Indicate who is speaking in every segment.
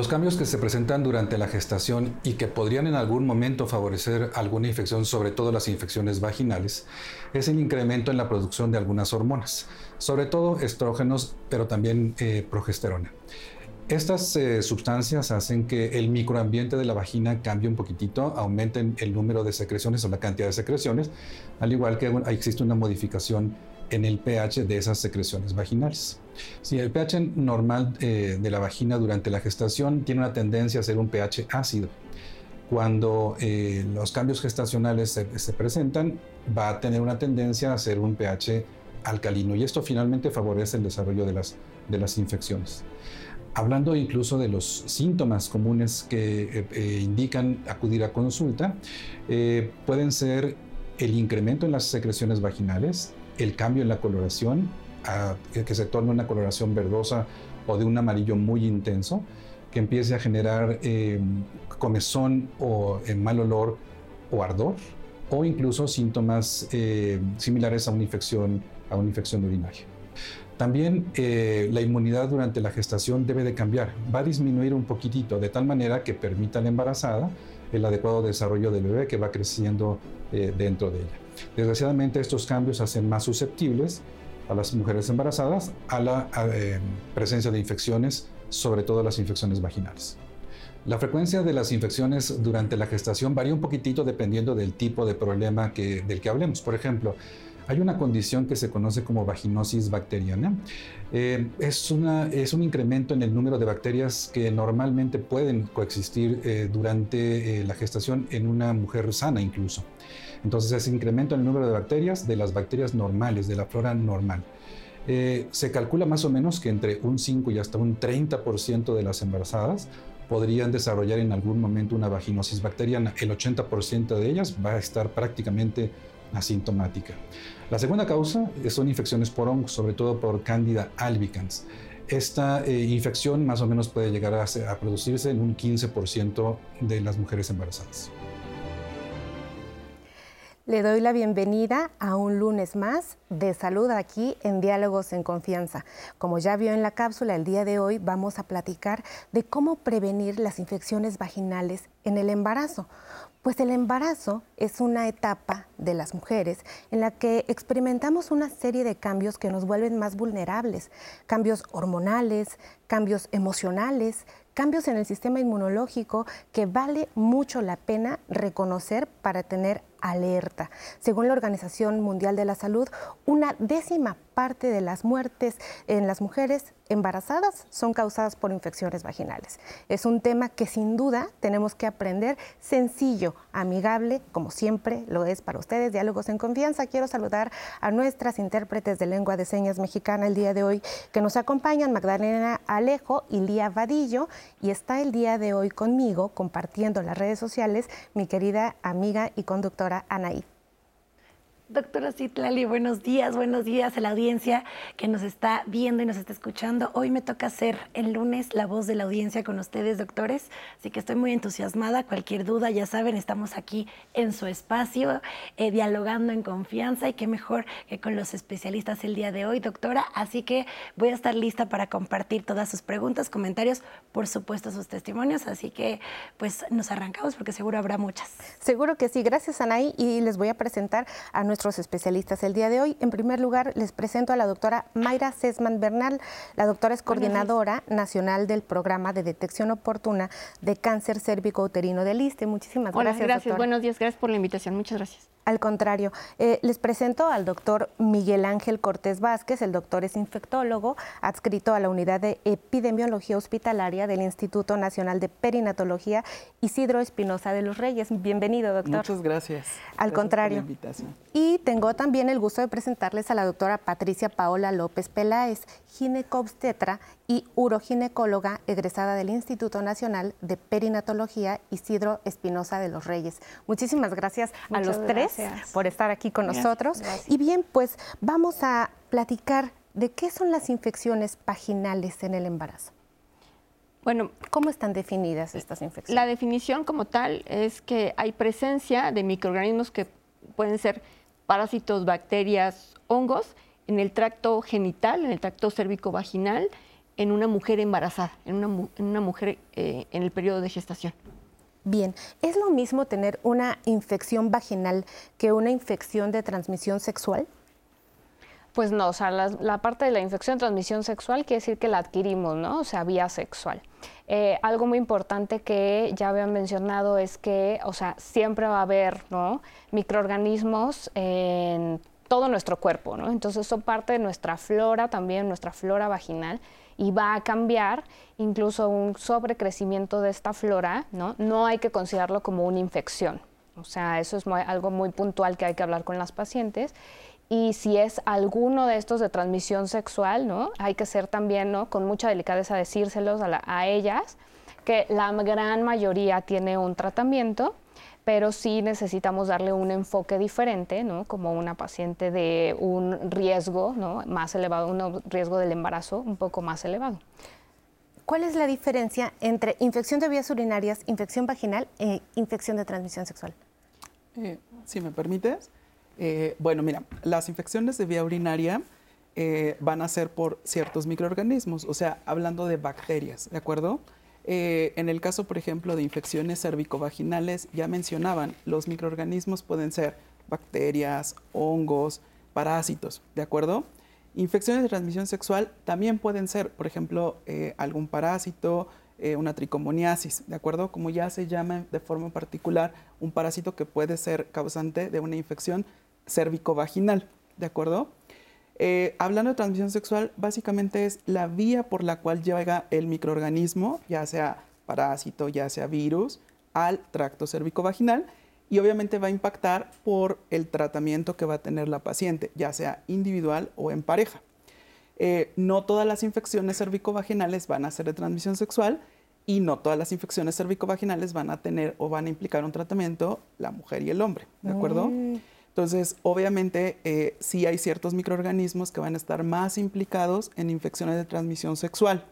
Speaker 1: Los cambios que se presentan durante la gestación y que podrían en algún momento favorecer alguna infección, sobre todo las infecciones vaginales, es el incremento en la producción de algunas hormonas, sobre todo estrógenos, pero también eh, progesterona. Estas eh, sustancias hacen que el microambiente de la vagina cambie un poquitito, aumenten el número de secreciones o la cantidad de secreciones, al igual que existe una modificación en el pH de esas secreciones vaginales. Si el pH normal eh, de la vagina durante la gestación tiene una tendencia a ser un pH ácido. Cuando eh, los cambios gestacionales se, presentan, va a tener una tendencia a ser un pH alcalino y esto finalmente favorece el desarrollo de las, de las infecciones. Hablando incluso de los síntomas comunes que eh, indican acudir a consulta, pueden ser el incremento en las secreciones vaginales, el cambio en la coloración, que se torne una coloración verdosa o de un amarillo muy intenso, que empiece a generar em, comezón o eh, mal olor o ardor, o incluso síntomas em, similares a una infección, a una infección urinaria. También eh, la inmunidad durante la gestación debe de cambiar, va a disminuir un poquitito de tal manera que permita a la embarazada el adecuado desarrollo del bebé que va creciendo eh, dentro de ella. Desgraciadamente estos cambios hacen más susceptibles a las mujeres embarazadas a la eh, presencia de infecciones, sobre todo las infecciones vaginales. La frecuencia de las infecciones durante la gestación varía un poquitito dependiendo del tipo de problema que, del que hablemos. Por ejemplo, hay una condición que se conoce como vaginosis bacteriana. Eh, es, un incremento en el número de bacterias que normalmente pueden coexistir eh, durante la gestación en una mujer sana incluso. Entonces ese incremento en el número de bacterias de las bacterias normales, de la flora normal. se calcula más o menos que entre un 5 y hasta un 30% de las embarazadas podrían desarrollar en algún momento una vaginosis bacteriana. El 80% de ellas va a estar prácticamente asintomática. La segunda causa son infecciones por hongos, sobre todo por Candida albicans. Esta eh, infección más o menos puede llegar a, a producirse en un 15% de las mujeres embarazadas.
Speaker 2: Le doy la bienvenida a un lunes más de salud aquí en Diálogos en Confianza. Como ya vio en la cápsula, el día de hoy vamos a platicar de cómo prevenir las infecciones vaginales en el embarazo. Pues el embarazo es una etapa de las mujeres en la que experimentamos una serie de cambios que nos vuelven más vulnerables, cambios hormonales, cambios emocionales, cambios en el sistema inmunológico que vale mucho la pena reconocer para tener alerta. Según la Organización Mundial de la Salud, una décima parte de las muertes en las mujeres embarazadas son causadas por infecciones vaginales. Es un tema que sin duda tenemos que aprender sencillo, amigable, como siempre lo es para ustedes. Diálogos en confianza. Quiero saludar a nuestras intérpretes de lengua de señas mexicana el día de hoy que nos acompañan, Magdalena Alejo y Lía Vadillo. Y está el día de hoy conmigo compartiendo las redes sociales mi querida amiga y conductora Anaí.
Speaker 3: Doctora Citlali, buenos días, buenos días a la audiencia que nos está viendo y nos está escuchando. Hoy me toca ser el lunes la voz de la audiencia con ustedes, doctores, así que estoy muy entusiasmada. Cualquier duda, ya saben, estamos aquí en su espacio, eh, dialogando en confianza y qué mejor que con los especialistas el día de hoy, doctora. Así que voy a estar lista para compartir todas sus preguntas, comentarios, por supuesto sus testimonios. Así que pues nos arrancamos porque seguro habrá muchas.
Speaker 2: Seguro que sí. Gracias, Anaí. Y les voy a presentar a nuestro especialistas el día de hoy. En primer lugar, les presento a la doctora Mayra Sesman Bernal. La doctora es coordinadora nacional del programa de detección oportuna de cáncer cérvico-uterino del ISTE. Muchísimas
Speaker 4: Hola,
Speaker 2: gracias.
Speaker 4: Gracias, buenos días, gracias por la invitación. Muchas gracias.
Speaker 2: Al contrario, eh, les presento al doctor Miguel Ángel Cortés Vázquez. El doctor es infectólogo, adscrito a la unidad de epidemiología hospitalaria del Instituto Nacional de Perinatología Isidro Espinosa de los Reyes. Bienvenido, doctor.
Speaker 5: Muchas gracias.
Speaker 2: Al contrario.
Speaker 5: Por la invitación.
Speaker 2: Y tengo también el gusto de presentarles a la doctora Patricia Paola López Peláez, ginecobstetra y uroginecóloga egresada del Instituto Nacional de Perinatología Isidro Espinosa de los Reyes. Muchísimas gracias a los tres por estar aquí con nosotros. Y bien, pues vamos a platicar de qué son las infecciones vaginales en el embarazo. Bueno, ¿cómo están definidas estas infecciones?
Speaker 4: La definición como tal es que hay presencia de microorganismos que pueden ser parásitos, bacterias, hongos en el tracto genital, en el tracto cérvico-vaginal, en una mujer embarazada, en una, mujer eh, en el periodo de gestación.
Speaker 2: Bien, ¿es lo mismo tener una infección vaginal que una infección de transmisión sexual?
Speaker 5: Pues no, o sea, la, parte de la infección de transmisión sexual quiere decir que la adquirimos, ¿no? O sea, vía sexual. Eh, algo muy importante que ya habían mencionado es que, o sea, siempre va a haber, ¿no? Microorganismos en todo nuestro cuerpo, ¿no? Entonces, eso parte de nuestra flora también, nuestra flora vaginal, y va a cambiar incluso un sobrecrecimiento de esta flora, ¿no? No hay que considerarlo como una infección. O sea, eso es algo muy puntual que hay que hablar con las pacientes. Y si es alguno de estos de transmisión sexual, ¿no? Hay que ser también, ¿no? Con mucha delicadeza decírselos a, a ellas, que la gran mayoría tiene un tratamiento, pero sí necesitamos darle un enfoque diferente, ¿no? como una paciente de un riesgo ¿no? más elevado, un riesgo del embarazo un poco más elevado.
Speaker 2: ¿Cuál es la diferencia entre infección de vías urinarias, infección vaginal e infección de transmisión sexual?
Speaker 6: Eh, si me permites. Eh, bueno, mira, las infecciones de vía urinaria eh, van a ser por ciertos microorganismos, o sea, hablando de bacterias, ¿de acuerdo? Eh, en el caso, por ejemplo, de infecciones cervicovaginales, ya mencionaban, los microorganismos pueden ser bacterias, hongos, parásitos, ¿de acuerdo? Infecciones de transmisión sexual también pueden ser, por ejemplo, eh, algún parásito, eh, una tricomoniasis, ¿de acuerdo? Como ya se llama de forma particular, un parásito que puede ser causante de una infección cervicovaginal, ¿de acuerdo? Eh, hablando de transmisión sexual, básicamente es la vía por la cual llega el microorganismo, ya sea parásito, ya sea virus, al tracto cérvico-vaginal y obviamente va a impactar por el tratamiento que va a tener la paciente, ya sea individual o en pareja. Eh, no todas las infecciones cervicovaginales van a ser de transmisión sexual y no todas las infecciones cervicovaginales van a tener o van a implicar un tratamiento la mujer y el hombre, ¿de acuerdo? Entonces, obviamente, eh, sí hay ciertos microorganismos que van a estar más implicados en infecciones de transmisión sexual.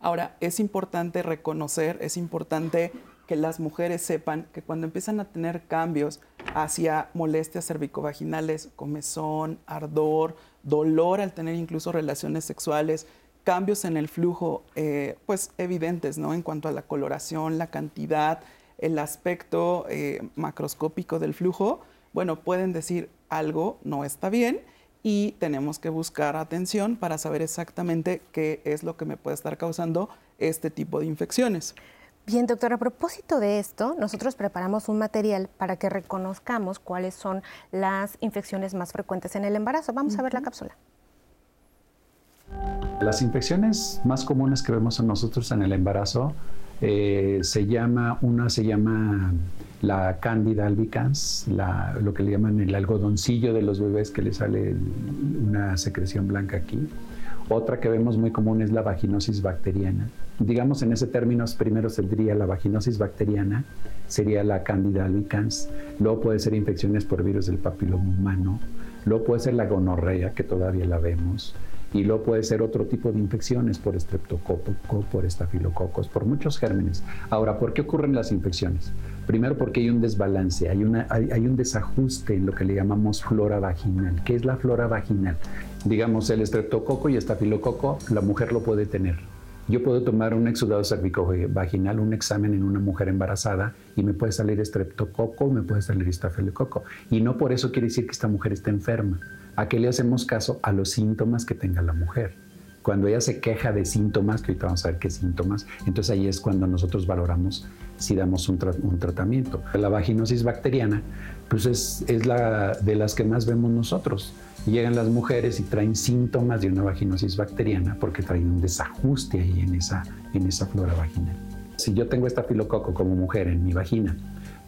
Speaker 6: Ahora, es importante reconocer, es importante que las mujeres sepan que cuando empiezan a tener cambios hacia molestias cervicovaginales, comezón, ardor, dolor al tener incluso relaciones sexuales, cambios en el flujo, eh, pues evidentes, ¿no? En cuanto a la coloración, la cantidad, el aspecto eh, macroscópico del flujo, bueno, pueden decir algo no está bien y tenemos que buscar atención para saber exactamente qué es lo que me puede estar causando este tipo de infecciones.
Speaker 2: Bien, doctor, a propósito de esto, nosotros preparamos un material para que reconozcamos cuáles son las infecciones más frecuentes en el embarazo. Vamos a ver la cápsula.
Speaker 7: Las infecciones más comunes que vemos en nosotros en el embarazo eh, se llama, una se llama la Candida albicans, lo que le llaman el algodoncillo de los bebés que le sale una secreción blanca aquí. Otra que vemos muy común es la vaginosis bacteriana. Digamos en ese término primero saldría la vaginosis bacteriana, sería la Candida albicans. Luego puede ser infecciones por virus del papiloma humano. Luego puede ser la gonorrea, que todavía la vemos y luego puede ser otro tipo de infecciones por estreptococo, por estafilococos, por muchos gérmenes. Ahora, ¿por qué ocurren las infecciones? Primero porque hay un desbalance, hay, un desajuste en lo que le llamamos flora vaginal. ¿Qué es la flora vaginal? Digamos, el estreptococo y estafilococo, la mujer lo puede tener. Yo puedo tomar un exudado vaginal, un examen en una mujer embarazada y me puede salir estreptococo, me puede salir estafilococo. Y no por eso quiere decir que esta mujer está enferma ¿A qué le hacemos caso? A los síntomas que tenga la mujer. Cuando ella se queja de síntomas, que ahorita vamos a ver qué síntomas, entonces ahí es cuando nosotros valoramos si damos un, tratamiento. La vaginosis bacteriana, pues es, la de las que más vemos nosotros. Llegan las mujeres y traen síntomas de una vaginosis bacteriana porque traen un desajuste ahí en esa, en esa flora vaginal. Si yo tengo esta filococo como mujer en mi vagina,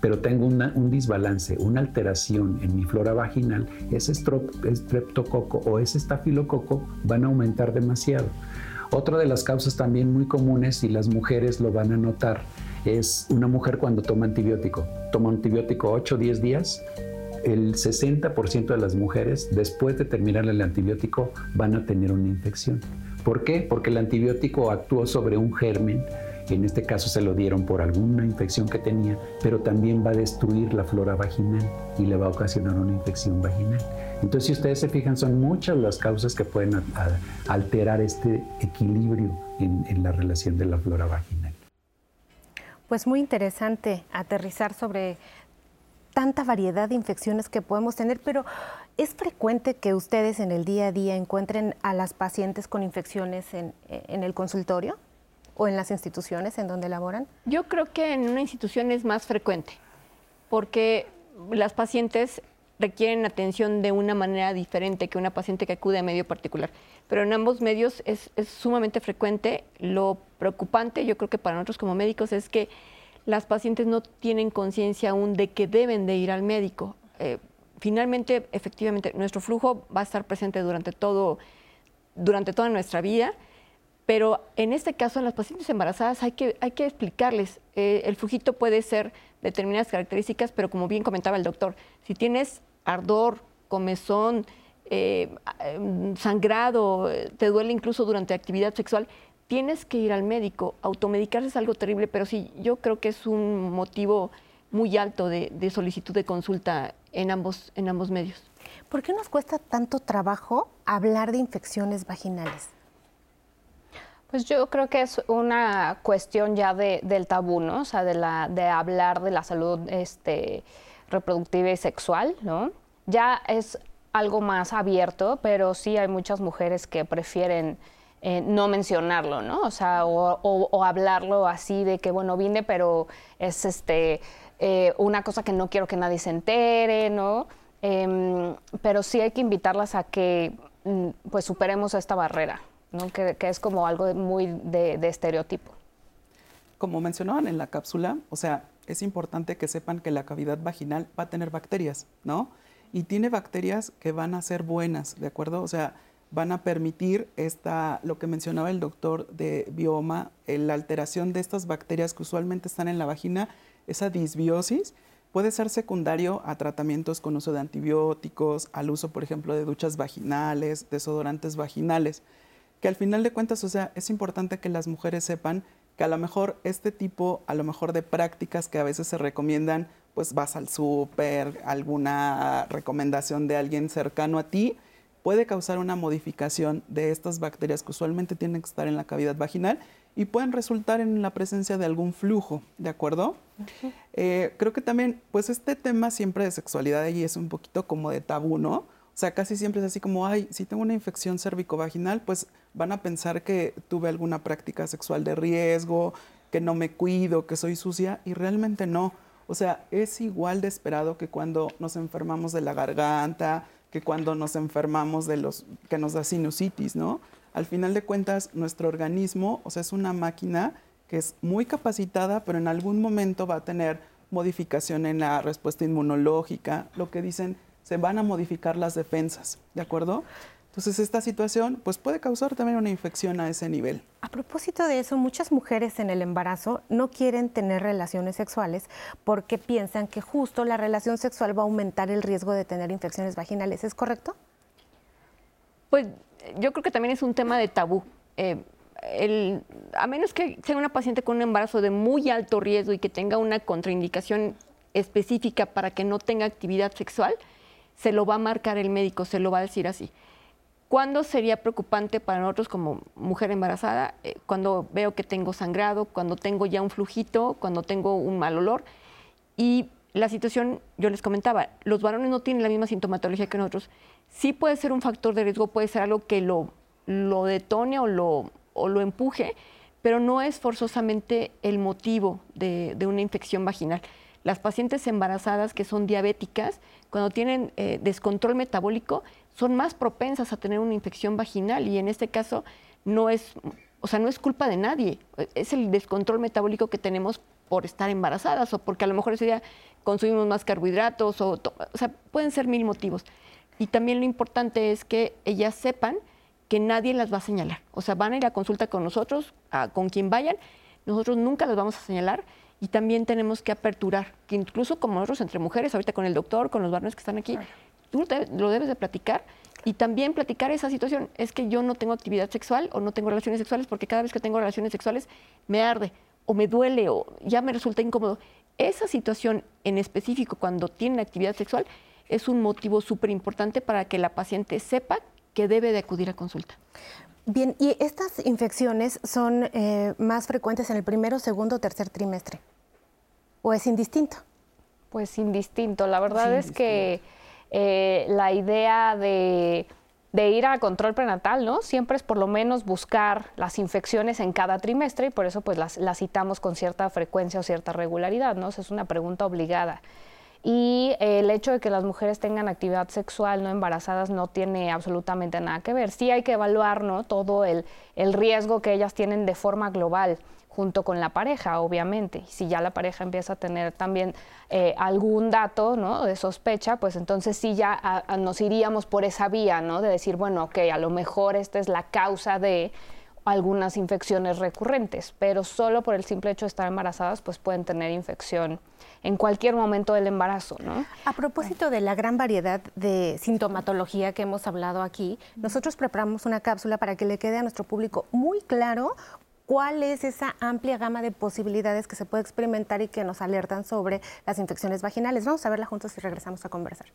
Speaker 7: pero tengo un desbalance, una alteración en mi flora vaginal, ese estreptococo o ese estafilococo van a aumentar demasiado. Otra de las causas también muy comunes, y las mujeres lo van a notar, es una mujer cuando toma antibiótico. Toma antibiótico 8 o 10 días, el 60% de las mujeres después de terminar el antibiótico van a tener una infección. ¿Por qué? Porque el antibiótico actuó sobre un germen en este caso se lo dieron por alguna infección que tenía, pero también va a destruir la flora vaginal y le va a ocasionar una infección vaginal. Entonces, si ustedes se fijan, son muchas las causas que pueden alterar este equilibrio en, la relación de la flora vaginal.
Speaker 2: Pues muy interesante aterrizar sobre tanta variedad de infecciones que podemos tener, pero ¿es frecuente que ustedes en el día a día encuentren a las pacientes con infecciones en el consultorio o en las instituciones en donde laboran?
Speaker 4: Yo creo que en una institución es más frecuente, porque las pacientes requieren atención de una manera diferente que una paciente que acude a medio particular. Pero en ambos medios es, es sumamente frecuente. Lo preocupante, yo creo que para nosotros como médicos, es que las pacientes no tienen conciencia aún de que deben de ir al médico. Eh, finalmente, efectivamente, nuestro flujo va a estar presente durante, todo, durante toda nuestra vida, pero en este caso, en las pacientes embarazadas, hay que, explicarles. Eh, el flujito puede ser determinadas características, pero como bien comentaba el doctor, si tienes ardor, comezón, eh, sangrado, te duele incluso durante actividad sexual, tienes que ir al médico. Automedicarse es algo terrible, pero sí, yo creo que es un motivo muy alto de, solicitud de consulta en ambos, en ambos medios.
Speaker 2: ¿Por qué nos cuesta tanto trabajo hablar de infecciones vaginales?
Speaker 5: Pues yo creo que es una cuestión ya del tabú, ¿no? O sea, de, la, de hablar de la salud este, reproductiva y sexual, ¿no? Ya es algo más abierto, pero sí hay muchas mujeres que prefieren eh, no mencionarlo, ¿no? O sea, o, hablarlo así de que, bueno, vine, pero es este, eh, una cosa que no quiero que nadie se entere, ¿no? Em, pero sí hay que invitarlas a que mm, pues superemos esta barrera, ¿no? Que, es como algo muy de, de estereotipo.
Speaker 6: Como mencionaban en la cápsula, o sea, es importante que sepan que la cavidad vaginal va a tener bacterias, ¿no? Y tiene bacterias que van a ser buenas, ¿de acuerdo? O sea, van a permitir esta, lo que mencionaba el doctor de bioma, la alteración de estas bacterias que usualmente están en la vagina, esa disbiosis, puede ser secundario a tratamientos con uso de antibióticos, al uso, por ejemplo, de duchas vaginales, desodorantes vaginales, que al final de cuentas, o sea, es importante que las mujeres sepan que a lo mejor este tipo, a lo mejor de prácticas que a veces se recomiendan, pues vas al súper, alguna recomendación de alguien cercano a ti, puede causar una modificación de estas bacterias que usualmente tienen que estar en la cavidad vaginal y pueden resultar en la presencia de algún flujo, ¿de acuerdo? Eh, creo que también, pues este tema siempre de sexualidad ahí es un poquito como de tabú, ¿no? Sea, casi siempre es así como, ay, si tengo una infección cervicovaginal, pues van a pensar que tuve alguna práctica sexual de riesgo, que no me cuido, que soy sucia, y realmente no. O sea, es igual de esperado que cuando nos enfermamos de la garganta, que cuando nos enfermamos de los que nos da sinusitis, ¿no? Al final de cuentas, nuestro organismo, o sea, es una máquina que es muy capacitada, pero en algún momento va a tener modificación en la respuesta inmunológica, lo que dicen, se van a modificar las defensas, ¿de acuerdo? Entonces esta situación pues puede causar también una infección a ese nivel.
Speaker 2: A propósito de eso, muchas mujeres en el embarazo no quieren tener relaciones sexuales porque piensan que justo la relación sexual va a aumentar el riesgo de tener infecciones vaginales. ¿Es correcto?
Speaker 4: Pues yo creo que también es un tema de tabú. Eh, a menos que sea una paciente con un embarazo de muy alto riesgo y que tenga una contraindicación específica para que no tenga actividad sexual, se lo va a marcar el médico, se lo va a decir así. ¿Cuándo sería preocupante para nosotros como mujer embarazada? Eh, cuando veo que tengo sangrado, cuando tengo ya un flujito, cuando tengo un mal olor. Y la situación, yo les comentaba, los varones no tienen la misma sintomatología que nosotros. Sí puede ser un factor de riesgo, puede ser algo que lo, lo detone o lo, o lo empuje, pero no es forzosamente el motivo de, de una infección vaginal. Las pacientes embarazadas que son diabéticas, cuando tienen eh, descontrol metabólico, son más propensas a tener una infección vaginal y en este caso no es, o sea, no es culpa de nadie, es el descontrol metabólico que tenemos por estar embarazadas o porque a lo mejor ese día consumimos más carbohidratos o, o sea, pueden ser mil motivos. Y también lo importante es que ellas sepan que nadie las va a señalar. O sea, van a ir a consulta con nosotros, con quien vayan, nosotros nunca las vamos a señalar y también tenemos que aperturar, que incluso como nosotros entre mujeres, ahorita con el doctor, con los varones que están aquí, tú lo debes de platicar y también platicar esa situación. Es que yo no tengo actividad sexual o no tengo relaciones sexuales porque cada vez que tengo relaciones sexuales me arde o me duele o ya me resulta incómodo. Esa situación en específico cuando tiene actividad sexual es un motivo súper importante para que la paciente sepa que debe de acudir a consulta.
Speaker 2: Bien, ¿y estas infecciones son eh, más frecuentes en el primero, segundo o tercer trimestre? ¿O es indistinto?
Speaker 5: Pues indistinto. La verdad es que eh, la idea de, ir a control prenatal, ¿no? Siempre es por lo menos buscar las infecciones en cada trimestre y por eso pues las, las citamos con cierta frecuencia o cierta regularidad, ¿no? es una pregunta obligada. Y el hecho de que las mujeres tengan actividad sexual no embarazadas no tiene absolutamente nada que ver. Sí hay que evaluar ¿no? todo el, el riesgo que ellas tienen de forma global junto con la pareja, obviamente. Si ya la pareja empieza a tener también eh, algún dato ¿no? de sospecha, pues entonces sí ya nos iríamos por esa vía, ¿no? De decir, bueno, ok, a lo mejor esta es la causa de algunas infecciones recurrentes, pero solo por el simple hecho de estar embarazadas, pues pueden tener infección en cualquier momento del embarazo.
Speaker 2: A propósito de la gran variedad de sintomatología que hemos hablado aquí, nosotros preparamos una cápsula para que le quede a nuestro público muy claro cuál es esa amplia gama de posibilidades que se puede experimentar y que nos alertan sobre las infecciones vaginales. Vamos a verla juntos y regresamos a conversar.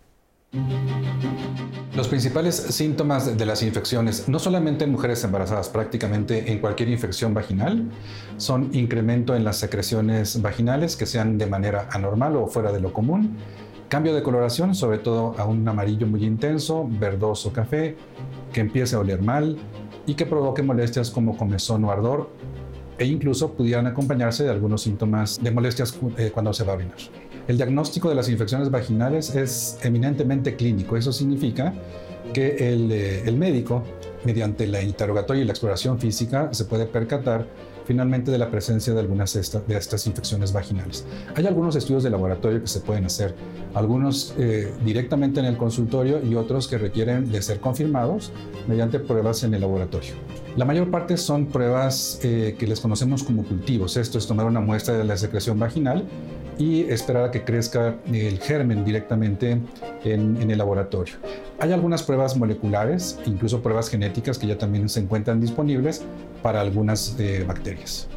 Speaker 1: Los principales síntomas de las infecciones, no solamente en mujeres embarazadas, prácticamente en cualquier infección vaginal, son incremento en las secreciones vaginales que sean de manera anormal o fuera de lo común, cambio de coloración, sobre todo a un amarillo muy intenso, verdoso café, que empiece a oler mal y que provoque molestias como comezón o ardor e incluso pudieran acompañarse de algunos síntomas de molestias eh, cuando se va a orinar. El diagnóstico de las infecciones vaginales es eminentemente clínico. Eso significa que el, eh, el médico, mediante la interrogatoria y la exploración física, se puede percatar finalmente de la presencia de algunas de estas infecciones vaginales. Hay algunos estudios de laboratorio que se pueden hacer, algunos eh, directamente en el consultorio y otros que requieren de ser confirmados mediante pruebas en el laboratorio. La mayor parte son pruebas eh, que les conocemos como cultivos. Esto es tomar una muestra de la secreción vaginal y esperar a que crezca el germen directamente en, el laboratorio. Hay algunas pruebas moleculares, incluso pruebas genéticas que ya también se encuentran disponibles para algunas eh, bacterias.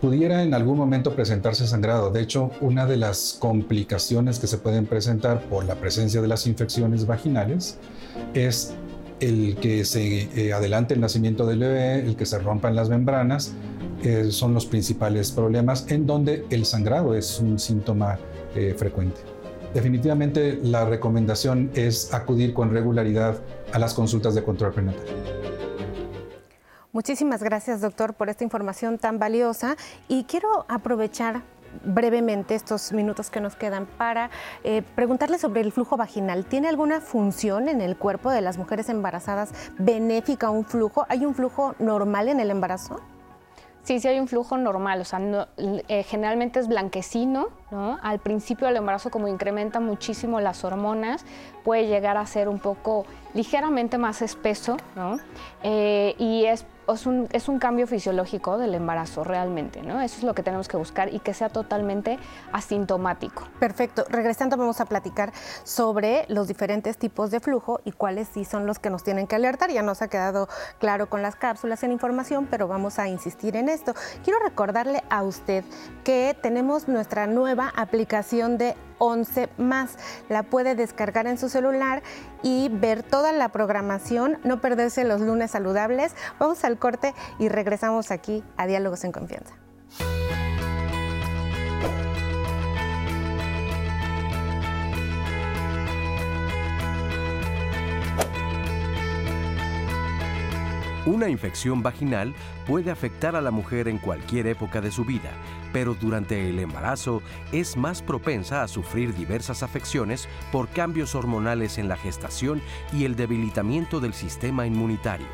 Speaker 1: Pudiera en algún momento presentarse sangrado. De hecho, una de las complicaciones que se pueden presentar por la presencia de las infecciones vaginales es el que se eh, adelante el nacimiento del bebé, el que se rompan las membranas, eh, son los principales problemas en donde el sangrado es un síntoma eh, frecuente. Definitivamente la recomendación es acudir con regularidad a las consultas de control prenatal.
Speaker 2: Muchísimas gracias, doctor, por esta información tan valiosa y quiero aprovechar brevemente estos minutos que nos quedan para eh, preguntarle sobre el flujo vaginal. ¿Tiene alguna función en el cuerpo de las mujeres embarazadas benéfica un flujo? ¿Hay un flujo normal en el embarazo?
Speaker 5: Sí, sí hay un flujo normal, o sea, eh, generalmente es blanquecino, ¿no? Al principio del embarazo, como incrementa muchísimo las hormonas, puede llegar a ser un poco ligeramente más espeso, ¿no? Eh, y es es un, es un, cambio fisiológico del embarazo realmente, ¿no? Eso es lo que tenemos que buscar y que sea totalmente asintomático.
Speaker 2: Perfecto. Regresando vamos a platicar sobre los diferentes tipos de flujo y cuáles sí son los que nos tienen que alertar. Ya nos ha quedado claro con las cápsulas en información, pero vamos a insistir en esto. Quiero recordarle a usted que tenemos nuestra nueva aplicación de 11 más. La puede descargar en su celular y ver toda la programación, no perderse los lunes saludables. Vamos al corte y regresamos aquí a Diálogos en Confianza.
Speaker 8: Una infección vaginal puede afectar a la mujer en cualquier época de su vida, pero durante el embarazo es más propensa a sufrir diversas afecciones por cambios hormonales en la gestación y el debilitamiento del sistema inmunitario.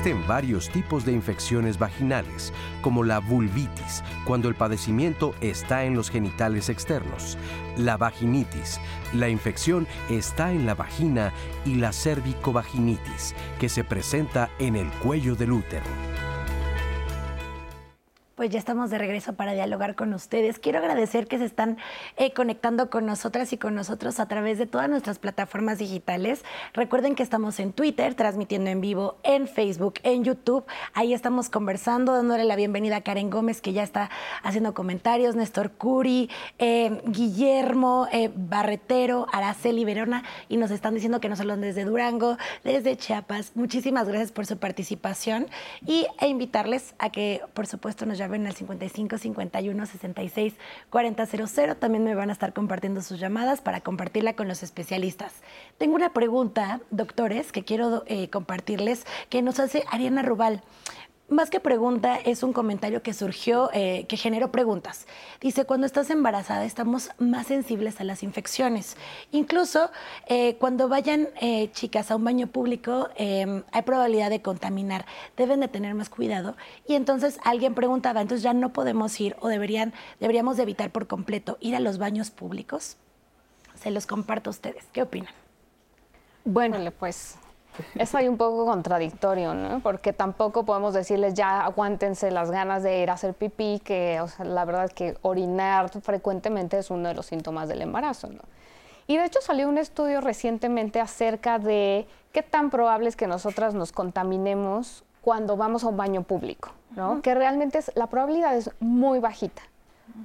Speaker 8: Existen varios tipos de infecciones vaginales, como la vulvitis, cuando el padecimiento está en los genitales externos, la vaginitis, la infección está en la vagina y la cervicovaginitis, que se presenta en el cuello del útero.
Speaker 3: Pues ya estamos de regreso para dialogar con ustedes. Quiero agradecer que se están eh, conectando con nosotras y con nosotros a través de todas nuestras plataformas digitales. Recuerden que estamos en Twitter, transmitiendo en vivo, en Facebook, en YouTube. Ahí estamos conversando, dándole la bienvenida a Karen Gómez, que ya está haciendo comentarios, Néstor Curi, eh, Guillermo eh, Barretero, Araceli Verona, y nos están diciendo que nos hablan desde Durango, desde Chiapas. Muchísimas gracias por su participación y, e invitarles a que, por supuesto, nos llamen en el 55 51 66 40 00. También me van a estar compartiendo sus llamadas para compartirla con los especialistas. Tengo una pregunta, doctores, que quiero eh, compartirles, que nos hace Ariana Rubal más que pregunta, es un comentario que surgió, eh, que generó preguntas. Dice, cuando estás embarazada estamos más sensibles a las infecciones. Incluso eh, cuando vayan eh, chicas a un baño público, em, hay probabilidad de contaminar. Deben de tener más cuidado. Y entonces alguien preguntaba, entonces ya no podemos ir o deberían, deberíamos de evitar por completo ir a los baños públicos. Se los comparto a ustedes. ¿Qué opinan?
Speaker 5: Bueno, pues es ahí un poco contradictorio, ¿no? Porque tampoco podemos decirles ya aguántense las ganas de ir a hacer pipí, que la verdad es que orinar frecuentemente es uno de los síntomas del embarazo, ¿no? Y de hecho salió un estudio recientemente acerca de qué tan probable es que nosotras nos contaminemos cuando vamos a un baño público, ¿no? Que realmente es, la probabilidad es muy bajita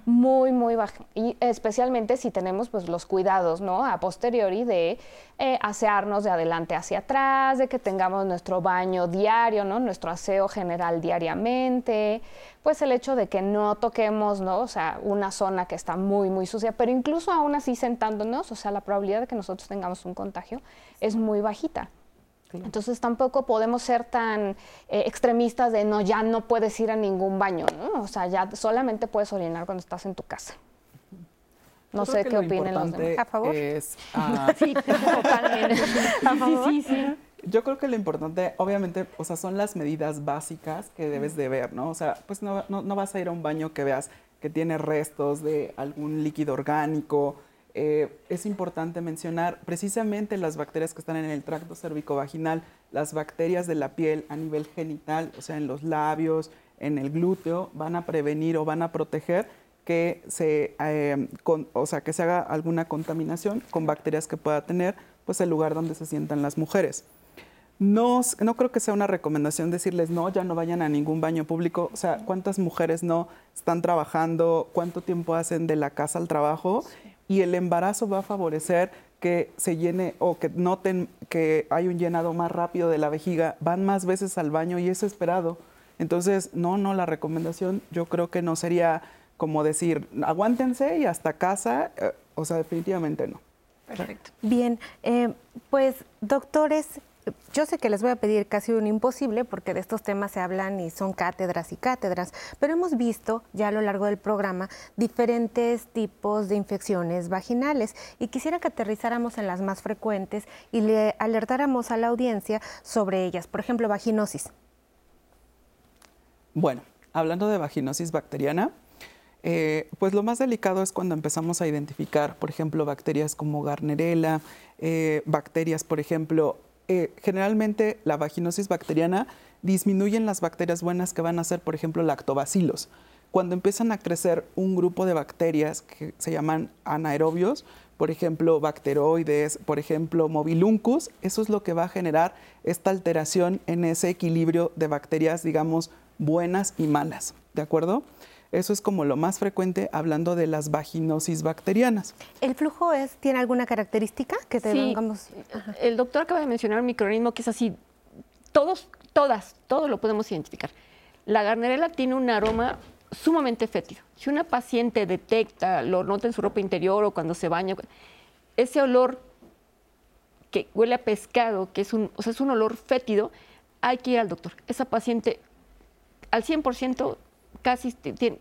Speaker 5: muy, muy baja. Y especialmente si tenemos pues, los cuidados, ¿no? A posteriori de eh, asearnos de adelante hacia atrás, de que tengamos nuestro baño diario, ¿no? Nuestro aseo general diariamente, pues el hecho de que no toquemos, ¿no? O sea, una zona que está muy, muy sucia, pero incluso aún así sentándonos, o sea, la probabilidad de que nosotros tengamos un contagio es muy bajita. Entonces tampoco podemos ser tan eh, extremistas de no, ya no puedes ir a ningún baño, ¿no? O sea, ya solamente puedes orinar cuando estás en tu casa. No sé qué opinen los demás.
Speaker 6: ¿A favor? Ah, sí, totalmente. ¿A favor? Sí, sí, Yo creo que lo importante, obviamente, o sea, son las medidas básicas que debes de ver, ¿no? O sea, pues no, no vas a ir a un baño que veas que tiene restos de algún líquido orgánico, eh, es importante mencionar precisamente las bacterias que están en el tracto cervicovaginal, las bacterias de la piel a nivel genital, o sea, en los labios, en el glúteo, van a prevenir o van a proteger que se, eh, o sea, que se haga alguna contaminación con bacterias que pueda tener pues, el lugar donde se sientan las mujeres. No, no creo que sea una recomendación decirles no, ya no vayan a ningún baño público. O sea, ¿cuántas mujeres no están trabajando? ¿Cuánto tiempo hacen de la casa al trabajo? Y el embarazo va a favorecer que se llene o que noten que hay un llenado más rápido de la vejiga, van más veces al baño y es esperado. Entonces, no, no, la recomendación yo creo que no sería como decir, aguántense y hasta casa, eh, o sea, definitivamente no.
Speaker 2: Perfecto. Bien, eh, pues doctores, yo sé que les voy a pedir casi un imposible porque de estos temas se hablan y son cátedras y cátedras, pero hemos visto ya a lo largo del programa diferentes tipos de infecciones vaginales y quisiera que aterrizáramos en las más frecuentes y le alertáramos a la audiencia sobre ellas. Por ejemplo, vaginosis.
Speaker 6: Bueno, hablando de vaginosis bacteriana, eh, pues lo más delicado es cuando empezamos a identificar, por ejemplo, bacterias como Garnerella, eh, bacterias, por ejemplo, eh, generalmente la vaginosis bacteriana disminuye las bacterias buenas que van a ser, por ejemplo, lactobacilos. Cuando empiezan a crecer un grupo de bacterias que se llaman anaerobios, por ejemplo, bacteroides, por ejemplo, mobiluncus, eso es lo que va a generar esta alteración en ese equilibrio de bacterias, digamos, buenas y malas, ¿de acuerdo? Eso es como lo más frecuente hablando de las vaginosis bacterianas.
Speaker 2: ¿El flujo es, tiene alguna característica que tengamos?
Speaker 4: El doctor acaba de mencionar un microorganismo que es así, todos, todas, todo lo podemos identificar. La garnerela tiene un aroma sumamente fétido. Si una paciente detecta, lo nota en su ropa interior o cuando se baña, ese olor que huele a pescado, que es un, o sea, es un olor fétido, hay que ir al doctor. Esa paciente al 100% casi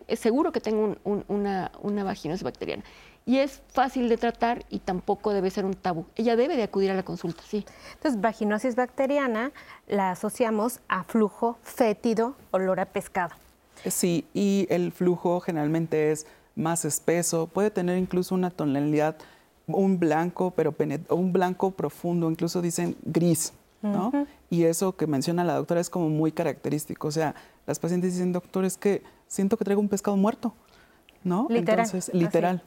Speaker 4: es seguro que tengo una, una vaginosis bacteriana. Y es fácil de tratar y tampoco debe ser un tabú. Ella debe de acudir a la consulta, sí.
Speaker 2: Entonces, vaginosis bacteriana la asociamos a flujo fétido, olor a pescado.
Speaker 6: Sí, y el flujo generalmente es más espeso, puede tener incluso una tonalidad, un blanco, pero un blanco profundo, incluso dicen gris, ¿no? Y eso que menciona la doctora es como muy característico, o sea, las pacientes dicen, doctor, es que siento que traigo un pescado muerto, ¿no?
Speaker 2: Literal.
Speaker 6: Entonces, literal.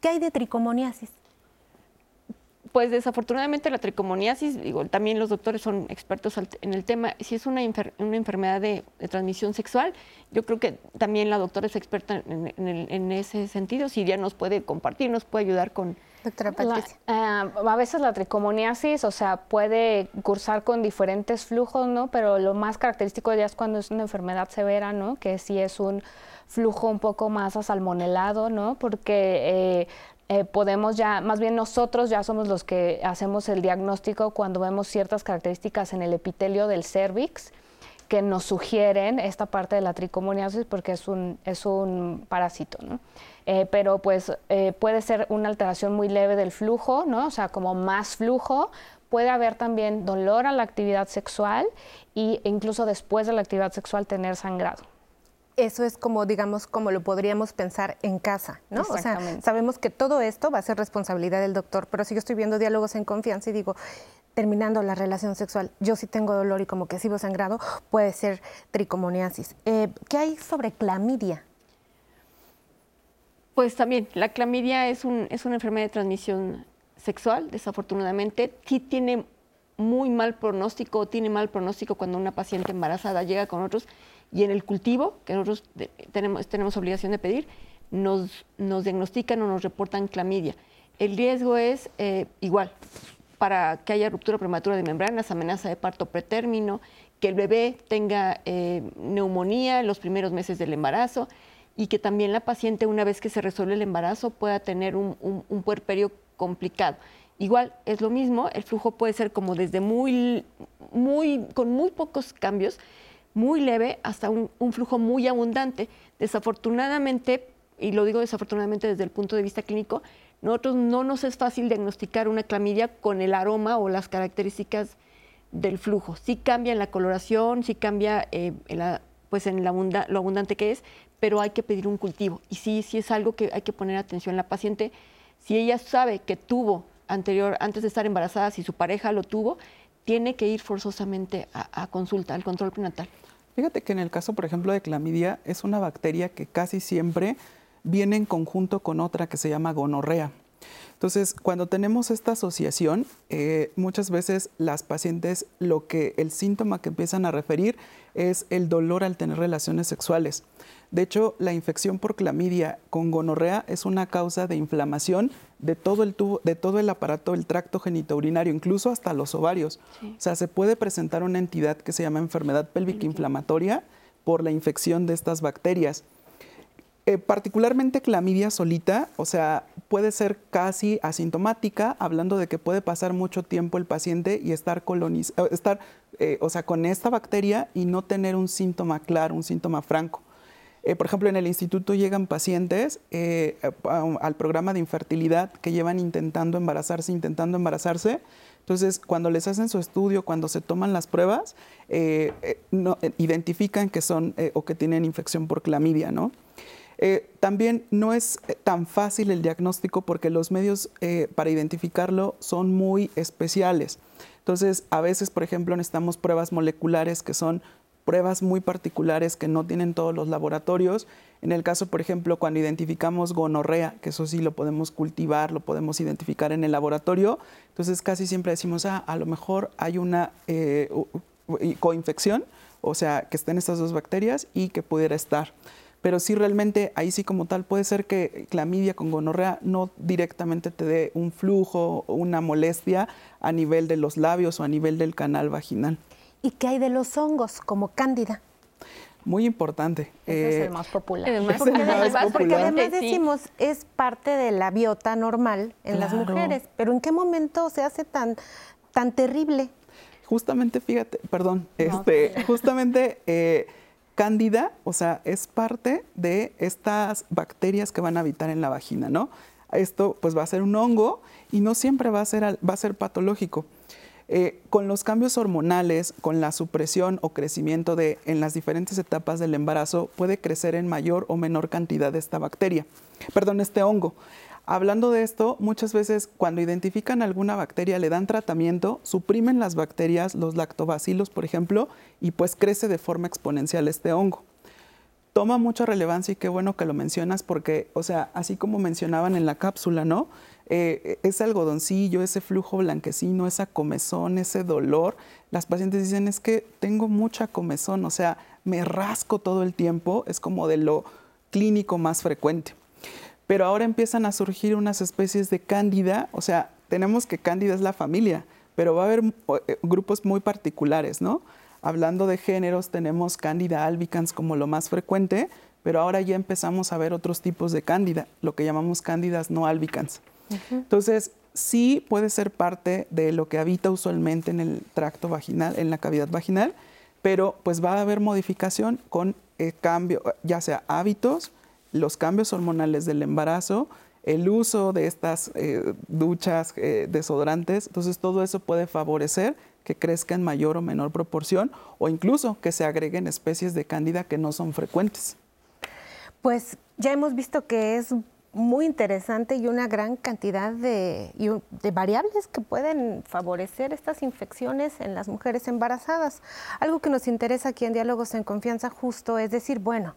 Speaker 2: ¿Qué hay de tricomoniasis?
Speaker 4: Pues desafortunadamente la tricomoniasis, digo, también los doctores son expertos en el tema, si es una, una enfermedad de, transmisión sexual, yo creo que también la doctora es experta en, en, ese sentido, si ya nos puede compartir, nos puede ayudar con...
Speaker 2: Doctora Patricia.
Speaker 5: Eh, a veces la tricomoniasis, o sea, puede cursar con diferentes flujos, ¿no? Pero lo más característico ya es cuando es una enfermedad severa, ¿no? Que sí es un flujo un poco más asalmonelado, ¿no? Porque eh, eh, podemos ya, más bien nosotros ya somos los que hacemos el diagnóstico cuando vemos ciertas características en el epitelio del cervix que nos sugieren esta parte de la tricomoniasis porque es un, es un parásito, ¿no? Eh, pero pues eh, puede ser una alteración muy leve del flujo, ¿no? O sea, como más flujo, puede haber también dolor a la actividad sexual e incluso después de la actividad sexual tener sangrado
Speaker 2: eso es como, digamos, como lo podríamos pensar en casa, ¿no? O sea, sabemos que todo esto va a ser responsabilidad del doctor, pero si yo estoy viendo diálogos en confianza y digo, terminando la relación sexual, yo sí tengo dolor y como que sigo sangrado, puede ser tricomoniasis. Eh, ¿Qué hay sobre clamidia?
Speaker 4: Pues también, la clamidia es, un, es una enfermedad de transmisión sexual, desafortunadamente. Sí tiene muy mal pronóstico, tiene mal pronóstico cuando una paciente embarazada llega con otros y en el cultivo, que nosotros tenemos, tenemos obligación de pedir, nos, nos diagnostican o nos reportan clamidia. El riesgo es eh, igual, para que haya ruptura prematura de membranas, amenaza de parto pretérmino, que el bebé tenga eh, neumonía en los primeros meses del embarazo y que también la paciente, una vez que se resuelve el embarazo, pueda tener un, un puerperio complicado. Igual es lo mismo, el flujo puede ser como desde muy, muy, con muy pocos cambios, muy leve hasta un, flujo muy abundante. Desafortunadamente, y lo digo desafortunadamente desde el punto de vista clínico, nosotros no nos es fácil diagnosticar una clamidia con el aroma o las características del flujo. Sí cambia en la coloración, sí cambia eh, en pues en lo abundante que es, pero hay que pedir un cultivo. Y sí, sí es algo que hay que poner atención. La paciente, si ella sabe que tuvo anterior, antes de estar embarazada, si su pareja lo tuvo, tiene que ir forzosamente a, consulta, al control prenatal.
Speaker 6: Fíjate que en el caso, por ejemplo, de clamidia, es una bacteria que casi siempre viene en conjunto con otra que se llama gonorrea. Entonces, cuando tenemos esta asociación, eh, muchas veces las pacientes lo que el síntoma que empiezan a referir es el dolor al tener relaciones sexuales. De hecho, la infección por clamidia con gonorrea es una causa de inflamación de todo el tubo, de todo el aparato del tracto genitourinario, incluso hasta los ovarios. O sea, se puede presentar una entidad que se llama enfermedad pélvica inflamatoria por la infección de estas bacterias. Eh, particularmente clamidia solita, o sea, puede ser casi asintomática, hablando de que puede pasar mucho tiempo el paciente y estar, colonizado, estar eh, o sea, con esta bacteria y no tener un síntoma claro, un síntoma franco. Eh, por ejemplo, en el instituto llegan pacientes eh, al programa de infertilidad que llevan intentando embarazarse, intentando embarazarse. Entonces, cuando les hacen su estudio, cuando se toman las pruebas, eh, identifican que son o que tienen infección por clamidia, ¿no? también no es tan fácil el diagnóstico porque los medios para identificarlo son muy especiales. Entonces, a veces, por ejemplo, necesitamos pruebas moleculares que son pruebas muy particulares que no tienen todos los laboratorios. En el caso, por ejemplo, cuando identificamos gonorrea, que eso sí lo podemos cultivar, lo podemos identificar en el laboratorio, entonces casi siempre decimos, ah, a lo mejor hay una eh, coinfección, o sea, que estén estas dos bacterias y que pudiera estar. Pero sí realmente ahí sí como tal puede ser que clamidia con gonorrea no directamente te dé un flujo o una molestia a nivel de los labios o a nivel del canal vaginal.
Speaker 2: ¿Y qué hay de los hongos como cándida?
Speaker 6: Muy importante.
Speaker 5: Ese es el eh, más popular.
Speaker 2: porque, además, decimos, es parte de la biota normal en las mujeres, pero ¿en qué momento se hace tan, tan terrible?
Speaker 6: Justamente, fíjate, perdón, este, justamente eh, cándida, o sea, es parte de estas bacterias que van a habitar en la vagina, ¿no? Esto pues va a ser un hongo y no siempre va a ser, va a ser patológico. Eh, con los cambios hormonales, con la supresión o crecimiento de en las diferentes etapas del embarazo, puede crecer en mayor o menor cantidad esta bacteria, perdón, este hongo. Hablando de esto, muchas veces cuando identifican alguna bacteria le dan tratamiento, suprimen las bacterias, los lactobacilos, por ejemplo, y pues crece de forma exponencial este hongo. Toma mucha relevancia y qué bueno que lo mencionas porque, o sea, así como mencionaban en la cápsula, ¿no? Eh, ese algodoncillo, ese flujo blanquecino, esa comezón, ese dolor, las pacientes dicen es que tengo mucha comezón, o sea, me rasco todo el tiempo, es como de lo clínico más frecuente. Pero ahora empiezan a surgir unas especies de cándida, o sea, tenemos que cándida es la familia, pero va a haber eh, grupos muy particulares, ¿no? Hablando de géneros, tenemos cándida albicans como lo más frecuente, pero ahora ya empezamos a ver otros tipos de cándida, lo que llamamos cándidas no albicans. Entonces, sí puede ser parte de lo que habita usualmente en el tracto vaginal, en la cavidad vaginal, pero pues va a haber modificación con el cambio, ya sea hábitos, los cambios hormonales del embarazo, el uso de estas eh, duchas eh, desodorantes, entonces todo eso puede favorecer que crezca en mayor o menor proporción o incluso que se agreguen especies de cándida que no son frecuentes.
Speaker 2: Pues ya hemos visto que es muy interesante y una gran cantidad de, variables que pueden favorecer estas infecciones en las mujeres embarazadas. Algo que nos interesa aquí en Diálogos en Confianza justo es decir, bueno,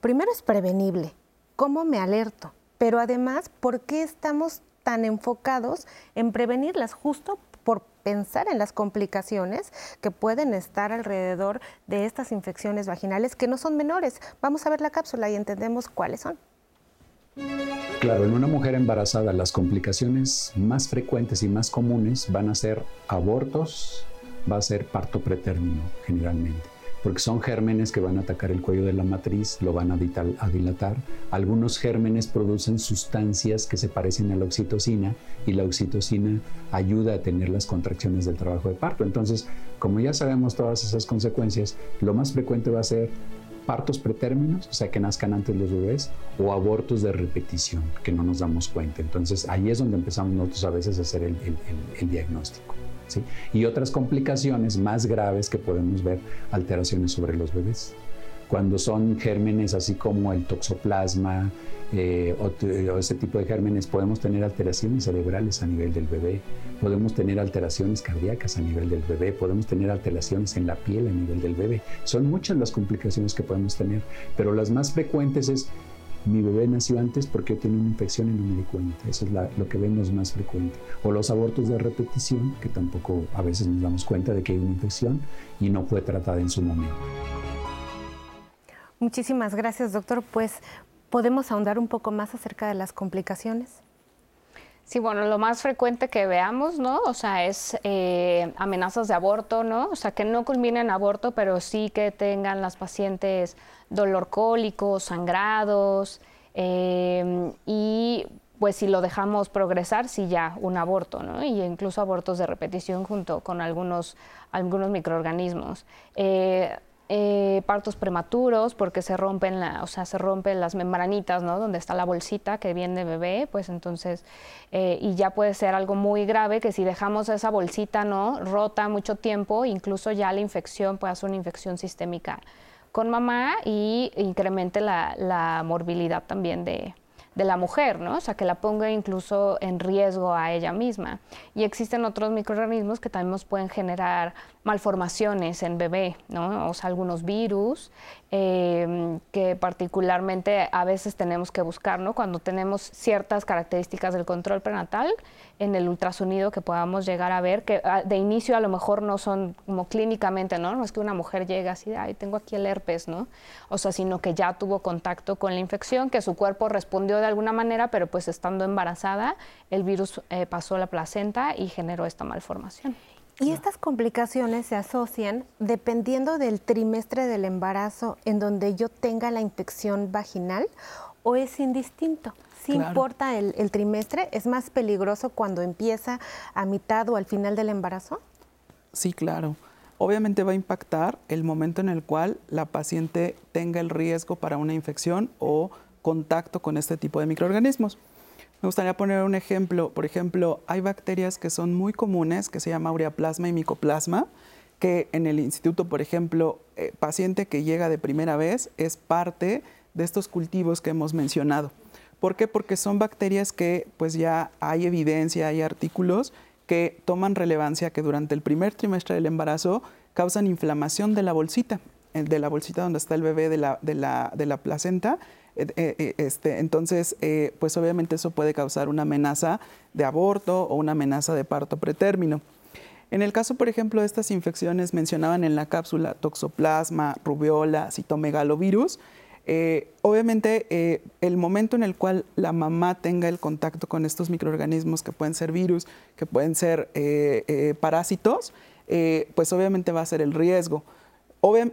Speaker 2: primero es prevenible, ¿cómo me alerto? Pero además, ¿por qué estamos tan enfocados en prevenirlas justo por pensar en las complicaciones que pueden estar alrededor de estas infecciones vaginales que no son menores. Vamos a ver la cápsula y entendemos cuáles son.
Speaker 7: Claro, en una mujer embarazada las complicaciones más frecuentes y más comunes van a ser abortos, va a ser parto pretérmino generalmente, porque son gérmenes que van a atacar el cuello de la matriz, lo van a, dilatar. Algunos gérmenes producen sustancias que se parecen a la oxitocina y la oxitocina ayuda a tener las contracciones del trabajo de parto. Entonces, como ya sabemos todas esas consecuencias, lo más frecuente va a ser partos pretérminos, o sea, que nazcan antes los bebés, o abortos de repetición, que no nos damos cuenta. Entonces, ahí es donde empezamos nosotros a veces a hacer el, diagnóstico. ¿sí? Y otras complicaciones más graves que podemos ver, alteraciones sobre los bebés. Cuando son gérmenes así como el toxoplasma, eh, o, ese tipo de gérmenes, podemos tener alteraciones cerebrales a nivel del bebé, podemos tener alteraciones cardíacas a nivel del bebé, podemos tener alteraciones en la piel a nivel del bebé. Son muchas las complicaciones que podemos tener, pero las más frecuentes es mi bebé nació antes porque tiene una infección y no me di cuenta. Eso es lo que vemos más frecuente. O los abortos de repetición, que tampoco a veces nos damos cuenta de que hay una infección y no fue tratada en su momento.
Speaker 2: Muchísimas gracias, doctor. Pues ¿Podemos ahondar un poco más acerca de las complicaciones?
Speaker 5: Sí, bueno, lo más frecuente que veamos, ¿no? O sea, es eh, amenazas de aborto, ¿no? O sea, que no culminen aborto, pero sí que tengan las pacientes dolor cólico, sangrados, eh, y pues si lo dejamos progresar, sí ya un aborto, ¿no? Y incluso abortos de repetición junto con algunos, algunos microorganismos. Eh, eh, partos prematuros porque se rompen, la, o sea, se rompen las membranitas, ¿no? Donde está la bolsita que viene de bebé, pues entonces, eh, y ya puede ser algo muy grave que si dejamos esa bolsita, ¿no? Rota mucho tiempo, incluso ya la infección puede ser una infección sistémica con mamá y incremente la, la morbilidad también de, de la mujer, ¿no? O sea, que la ponga incluso en riesgo a ella misma. Y existen otros microorganismos que también nos pueden generar malformaciones en bebé, ¿no? O sea, algunos virus eh, que particularmente a veces tenemos que buscar, ¿no? Cuando tenemos ciertas características del control prenatal en el ultrasonido que podamos llegar a ver, que ah, de inicio a lo mejor no son como clínicamente, ¿no? No es que una mujer llegue así, ay, tengo aquí el herpes, ¿no? O sea, sino que ya tuvo contacto con la infección, que su cuerpo respondió de alguna manera, pero pues estando embarazada, el virus eh, pasó a la placenta y generó esta malformación.
Speaker 2: Y estas complicaciones se asocian dependiendo del trimestre del embarazo en donde yo tenga la infección vaginal o es indistinto. Si importa el, el, trimestre, ¿es más peligroso cuando empieza a mitad o al final del embarazo?
Speaker 6: Sí, claro. Obviamente va a impactar el momento en el cual la paciente tenga el riesgo para una infección o contacto con este tipo de microorganismos. Me gustaría poner un ejemplo. Por ejemplo, hay bacterias que son muy comunes, que se llama ureaplasma y micoplasma, que en el instituto, por ejemplo, eh, paciente que llega de primera vez es parte de estos cultivos que hemos mencionado. ¿Por qué? Porque son bacterias que pues ya hay evidencia, hay artículos que toman relevancia que durante el primer trimestre del embarazo causan inflamación de la bolsita, eh, de la bolsita donde está el bebé de la, de la, de la placenta. Eh, eh, este, entonces, pues obviamente eso puede causar una amenaza de aborto o una amenaza de parto pretérmino. En el caso, por ejemplo, de estas infecciones mencionaban en la cápsula toxoplasma, rubiola, citomegalovirus, eh, obviamente, eh, el momento en el cual la mamá tenga el contacto con estos microorganismos que pueden ser virus, que pueden ser eh, parásitos, pues obviamente va a ser el riesgo.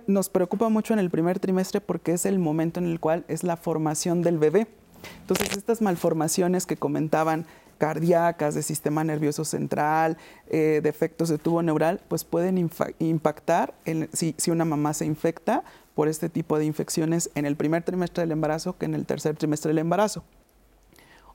Speaker 6: Nos preocupa mucho en el primer trimestre porque es el momento en el cual es la formación del bebé. Entonces, estas malformaciones que comentaban cardíacas, de sistema nervioso central, eh, defectos de tubo neural, pues pueden impactar si, una mamá se infecta por este tipo de infecciones en el primer trimestre del embarazo que en el tercer trimestre del embarazo.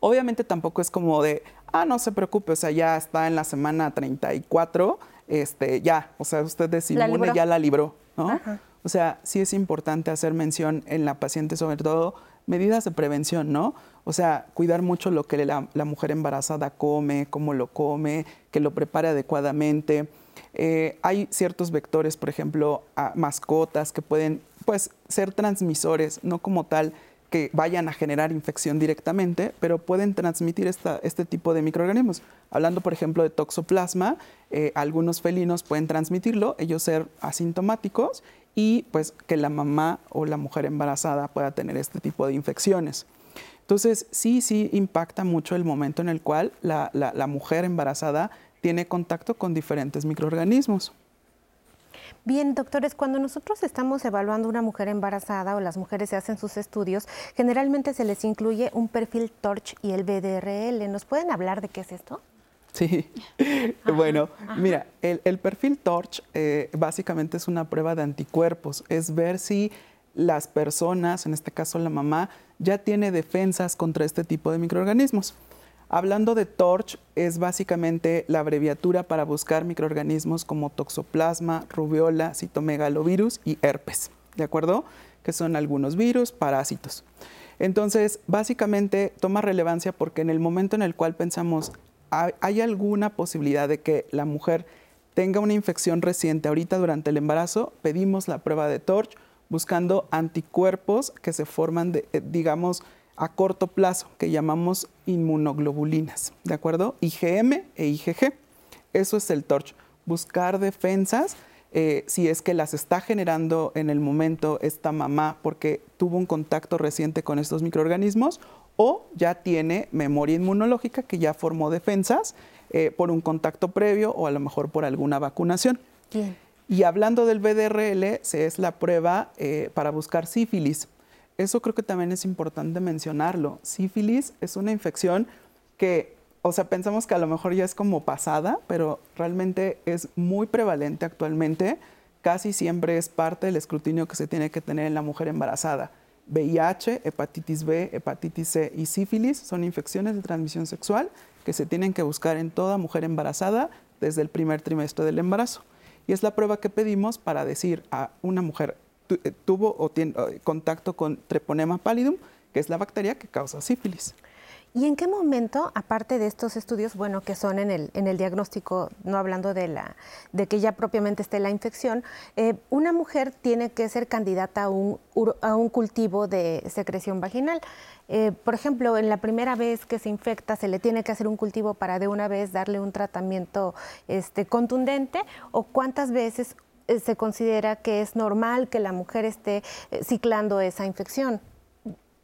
Speaker 6: Obviamente tampoco es como de, ah, no se preocupe, o sea, ya está en la semana 34, este, ya, o sea, usted es inmune, ya la libró, ¿no? O sea, sí es importante hacer mención en la paciente, sobre todo medidas de prevención, ¿no? O sea, cuidar mucho lo que la, mujer embarazada come, cómo lo come, que lo prepare adecuadamente. Eh, hay ciertos vectores, por ejemplo, mascotas que pueden pues, ser transmisores, no como tal que vayan a generar infección directamente, pero pueden transmitir este tipo de microorganismos. Hablando, por ejemplo, de toxoplasma, eh, algunos felinos pueden transmitirlo, ellos ser asintomáticos y pues que la mamá o la mujer embarazada pueda tener este tipo de infecciones. Entonces, sí, sí impacta mucho el momento en el cual la, mujer embarazada tiene contacto con diferentes microorganismos.
Speaker 2: Bien, doctores, cuando nosotros estamos evaluando una mujer embarazada o las mujeres se hacen sus estudios, generalmente se les incluye un perfil TORCH y el BDRL. ¿Nos pueden hablar de qué es esto?
Speaker 6: Sí, bueno, mira, el, perfil TORCH eh, básicamente es una prueba de anticuerpos, es ver si las personas, en este caso la mamá, ya tiene defensas contra este tipo de microorganismos. Hablando de TORCH, es básicamente la abreviatura para buscar microorganismos como toxoplasma, rubiola, citomegalovirus y herpes, ¿de acuerdo? Que son algunos virus, parásitos. Entonces, básicamente toma relevancia porque en el momento en el cual pensamos ¿hay alguna posibilidad de que la mujer tenga una infección reciente ahorita durante el embarazo? Pedimos la prueba de TORCH buscando anticuerpos que se forman, eh, digamos, a corto plazo, que llamamos inmunoglobulinas, ¿de acuerdo? IgM e IgG. Eso es el TORCH, buscar defensas eh, si es que las está generando en el momento esta mamá porque tuvo un contacto reciente con estos microorganismos o ya tiene memoria inmunológica que ya formó defensas eh, por un contacto previo o a lo mejor por alguna vacunación. Y hablando del BDRL, se es la prueba eh, para buscar sífilis. Eso creo que también es importante mencionarlo. Sífilis es una infección que, o sea, pensamos que a lo mejor ya es como pasada, pero realmente es muy prevalente actualmente. Casi siempre es parte del escrutinio que se tiene que tener en la mujer embarazada. VIH, hepatitis B, hepatitis C y sífilis son infecciones de transmisión sexual que se tienen que buscar en toda mujer embarazada desde el primer trimestre del embarazo. Y es la prueba que pedimos para decir a una mujer eh, tuvo o tiene contacto con Treponema pallidum, que es la bacteria que causa sífilis.
Speaker 2: ¿Y en qué momento, aparte de estos estudios, bueno, que son en el, en el diagnóstico, no hablando de, la, de que ya propiamente esté la infección, eh, una mujer tiene que ser candidata a un, a un cultivo de secreción vaginal? Eh, por ejemplo, en la primera vez que se infecta, ¿se le tiene que hacer un cultivo para de una vez darle un tratamiento este, contundente? ¿O cuántas veces se considera que es normal que la mujer esté ciclando esa infección?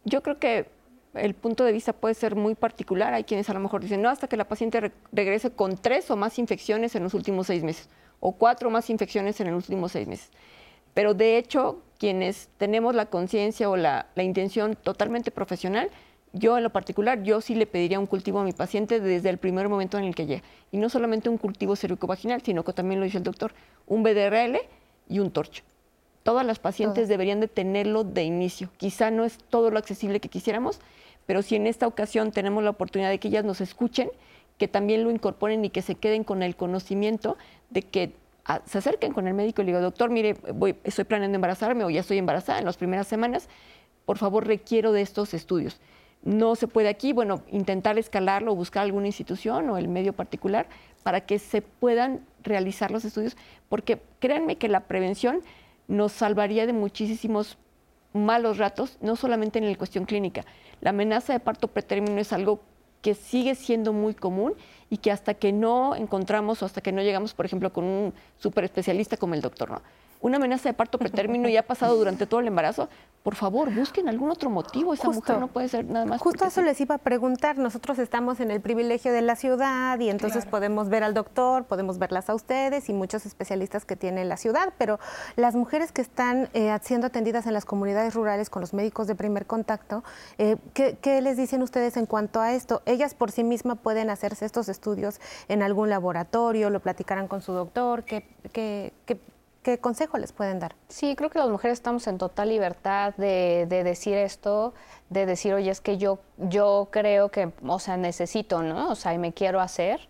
Speaker 4: Yo creo que el punto de vista puede ser muy particular. Hay quienes a lo mejor dicen, no, hasta que la paciente regrese con tres o más infecciones en los últimos seis meses, o cuatro o más infecciones en los últimos seis meses. Pero de hecho, quienes tenemos la conciencia o la, intención totalmente profesional, yo en lo particular, yo sí le pediría un cultivo a mi paciente desde el primer momento en el que llega. Y no solamente un cultivo cervicovaginal, sino que también lo dice el doctor, un BDRL y un torcho. Todas las pacientes deberían de tenerlo de inicio. Quizá no es todo lo accesible que quisiéramos, pero si en esta ocasión tenemos la oportunidad de que ellas nos escuchen, que también lo incorporen y que se queden con el conocimiento de que ah, se acerquen con el médico y le digo, doctor, mire, voy, estoy planeando embarazarme o ya estoy embarazada en las primeras semanas, por favor requiero de estos estudios. No se puede aquí, bueno, intentar escalarlo o buscar alguna institución o el medio particular para que se puedan realizar los estudios, porque créanme que la prevención nos salvaría de muchísimos malos ratos, no solamente en la cuestión clínica. La amenaza de parto pretérmino es algo que sigue siendo muy común y que hasta que no encontramos o hasta que no llegamos, por ejemplo, con un super especialista como el doctor, ¿no? Una amenaza de parto pretérmino y ha pasado durante todo el embarazo, por favor, busquen algún otro motivo. Esa mujer no puede ser nada más.
Speaker 2: Justo eso les iba a preguntar. Nosotros estamos en el privilegio de la ciudad y entonces podemos ver al doctor, podemos verlas a ustedes y muchos especialistas que tiene la ciudad, pero las mujeres que están eh, siendo atendidas en las comunidades rurales con los médicos de primer contacto, eh, ¿qué, les dicen ustedes en cuanto a esto? Ellas por sí mismas pueden hacerse estos estudios en algún laboratorio, lo platicarán con su doctor, ¿qué, qué, qué ¿Qué consejo les pueden dar?
Speaker 5: Sí, creo que las mujeres estamos en total libertad de, decir esto, de decir, oye, es que yo, yo creo que, o sea, necesito, ¿no? O sea, y me quiero hacer.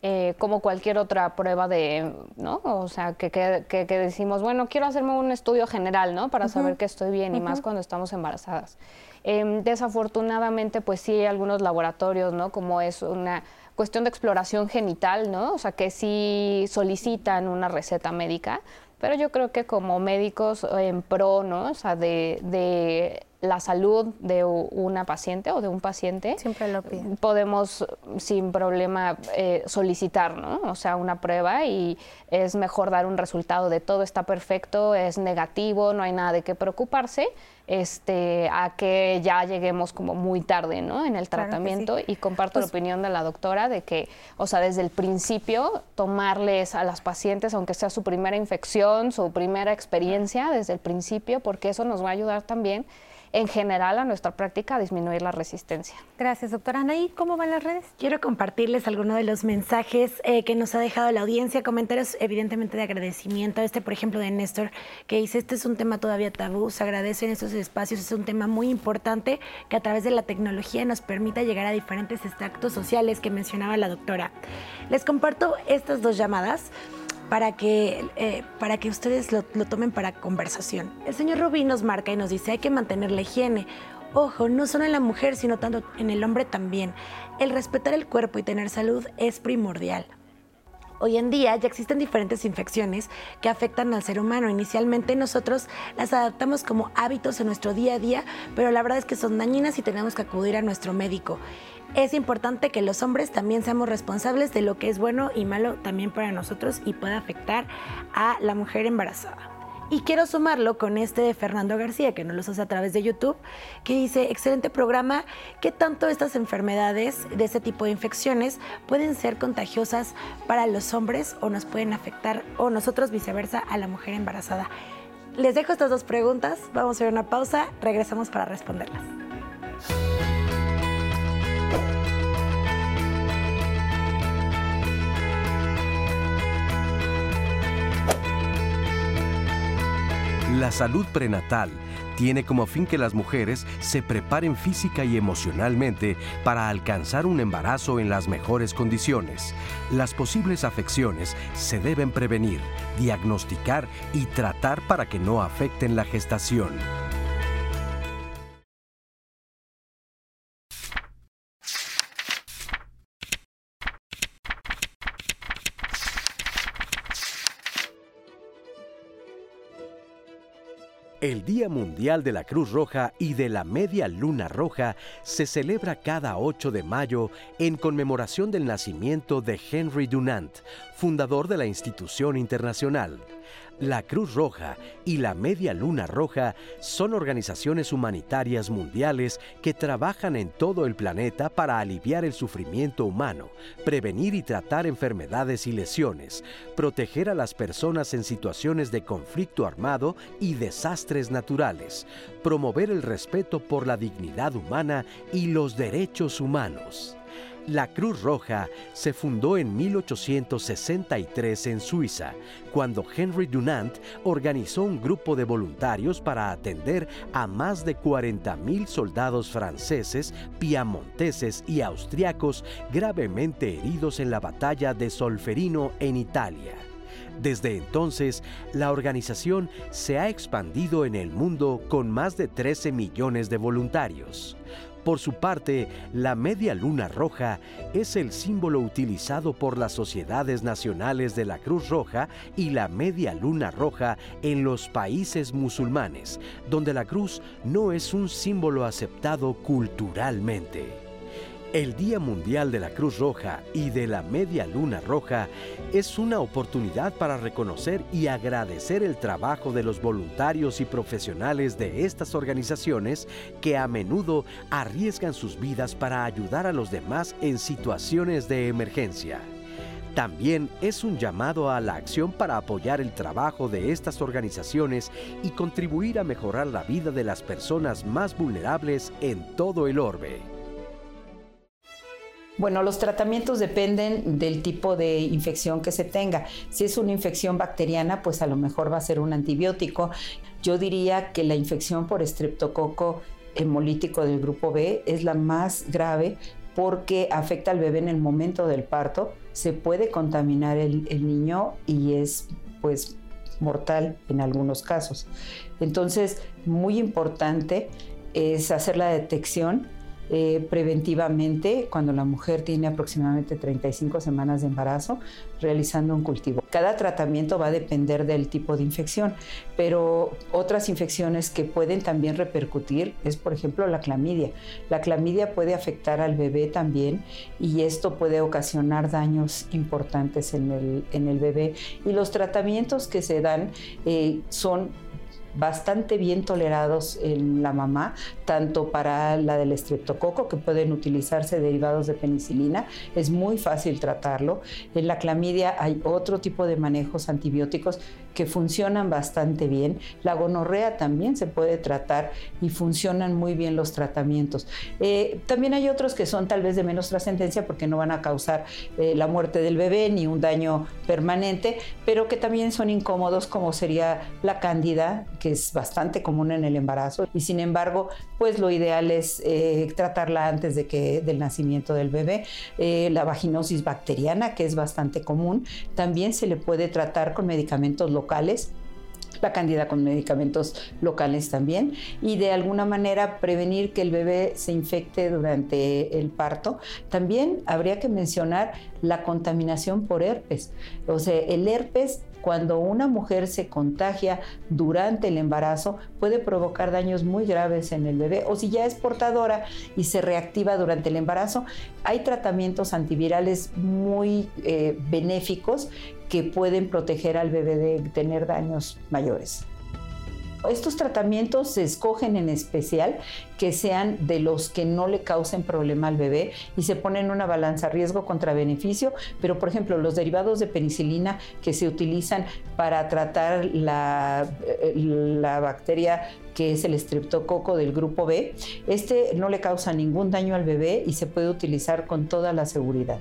Speaker 5: Eh, como cualquier otra prueba de, ¿no? O sea, que, que, decimos, bueno, quiero hacerme un estudio general, ¿no? Para saber que estoy bien y más cuando estamos embarazadas. Em, desafortunadamente, pues sí hay algunos laboratorios, ¿no? Como es una cuestión de exploración genital, ¿no? O sea, que sí solicitan una receta médica, pero yo creo que como médicos en pro, ¿no? O sea, de, de la salud de una paciente o de un paciente,
Speaker 2: siempre lo
Speaker 5: podemos sin problema eh, solicitar, ¿no? O sea, una prueba y es mejor dar un resultado de todo está perfecto, es negativo, no hay nada de qué preocuparse, este, a que ya lleguemos como muy tarde, ¿no? En el tratamiento y comparto la pues opinión de la doctora de que, o sea, desde el principio tomarles a las pacientes, aunque sea su primera infección, su primera experiencia, desde el principio, porque eso nos va a ayudar también en general a nuestra práctica a disminuir la resistencia.
Speaker 2: Gracias, doctora Anaí. ¿Cómo van las redes?
Speaker 3: Quiero compartirles algunos de los mensajes eh, que nos ha dejado la audiencia, comentarios evidentemente de agradecimiento. Este, por ejemplo, de Néstor, que dice, este es un tema todavía tabú, se agradecen estos espacios, es un tema muy importante que a través de la tecnología nos permita llegar a diferentes extractos sociales que mencionaba la doctora. Les comparto estas dos llamadas para que, eh, para que ustedes lo, tomen para conversación. El señor Rubín nos marca y nos dice, hay que mantener la higiene. Ojo, no solo en la mujer, sino tanto en el hombre también. El respetar el cuerpo y tener salud es primordial. Hoy en día ya existen diferentes infecciones que afectan al ser humano. Inicialmente nosotros las adaptamos como hábitos en nuestro día a día, pero la verdad es que son dañinas y tenemos que acudir a nuestro médico es importante que los hombres también seamos responsables de lo que es bueno y malo también para nosotros y pueda afectar a la mujer embarazada. Y quiero sumarlo con este de Fernando García, que nos los hace a través de YouTube, que dice, excelente programa, ¿qué tanto estas enfermedades de este tipo de infecciones pueden ser contagiosas para los hombres o nos pueden afectar, o nosotros viceversa, a la mujer embarazada? Les dejo estas dos preguntas, vamos a hacer una pausa, regresamos para responderlas.
Speaker 8: La salud prenatal tiene como fin que las mujeres se preparen física y emocionalmente para alcanzar un embarazo en las mejores condiciones. Las posibles afecciones se deben prevenir, diagnosticar y tratar para que no afecten la gestación. El Día Mundial de la Cruz Roja y de la Media Luna Roja se celebra cada 8 de mayo en conmemoración del nacimiento de Henry Dunant, fundador de la institución internacional. La Cruz Roja y la Media Luna Roja son organizaciones humanitarias mundiales que trabajan en todo el planeta para aliviar el sufrimiento humano, prevenir y tratar enfermedades y lesiones, proteger a las personas en situaciones de conflicto armado y desastres naturales, promover el respeto por la dignidad humana y los derechos humanos. La Cruz Roja se fundó en 1863 en Suiza, cuando Henry Dunant organizó un grupo de voluntarios para atender a más de 40.000 soldados franceses, piamonteses y austriacos gravemente heridos en la batalla de Solferino en Italia. Desde entonces, la organización se ha expandido en el mundo con más de 13 millones de voluntarios. Por su parte, la media luna roja es el símbolo utilizado por las sociedades nacionales de la Cruz Roja y la media luna roja en los países musulmanes, donde la cruz no es un símbolo aceptado culturalmente. El Día Mundial de la Cruz Roja y de la Media Luna Roja es una oportunidad para reconocer y agradecer el trabajo de los voluntarios y profesionales de estas organizaciones que a menudo arriesgan sus vidas para ayudar a los demás en situaciones de emergencia. También es un llamado a la acción para apoyar el trabajo de estas organizaciones y contribuir a mejorar la vida de las personas más vulnerables en todo el orbe.
Speaker 9: Bueno, los tratamientos dependen del tipo de infección que se tenga. Si es una infección bacteriana, pues a lo mejor va a ser un antibiótico. Yo diría que la infección por estreptococo hemolítico del grupo B es la más grave porque afecta al bebé en el momento del parto, se puede contaminar el, el niño y es pues mortal en algunos casos. Entonces, muy importante es hacer la detección eh, preventivamente cuando la mujer tiene aproximadamente 35 semanas de embarazo, realizando un cultivo. Cada tratamiento va a depender del tipo de infección, pero otras infecciones que pueden también repercutir es, por ejemplo, la clamidia. La clamidia puede afectar al bebé también y esto puede ocasionar daños importantes en el, en el bebé. Y los tratamientos que se dan eh, son bastante bien tolerados en la mamá, tanto para la del estreptococo, que pueden utilizarse derivados de penicilina, es muy fácil tratarlo. En la clamidia hay otro tipo de manejos antibióticos que funcionan bastante bien. La gonorrea también se puede tratar y funcionan muy bien los tratamientos. Eh, también hay otros que son tal vez de menos trascendencia porque no van a causar eh, la muerte del bebé ni un daño permanente, pero que también son incómodos como sería la cándida, que es bastante común en el embarazo y sin embargo, pues lo ideal es eh, tratarla antes de que del nacimiento del bebé. la vaginosis bacteriana, que es bastante común, también se le puede tratar con medicamentos locales la candida con medicamentos locales también y de alguna manera prevenir que el bebé se infecte durante el parto. También habría que mencionar la contaminación por herpes. O sea, el herpes cuando una mujer se contagia durante el embarazo puede provocar daños muy graves en el bebé o si ya es portadora y se reactiva durante el embarazo, hay tratamientos antivirales muy eh, benéficos que pueden proteger al bebé de tener daños mayores. Estos tratamientos se escogen en especial que sean de los que no le causen problema al bebé y se ponen una balanza riesgo contra beneficio, pero por ejemplo los derivados de penicilina que se utilizan para tratar la, eh, bacteria que es el estreptococo del grupo B, este no le causa ningún daño al bebé y se puede utilizar con toda la seguridad.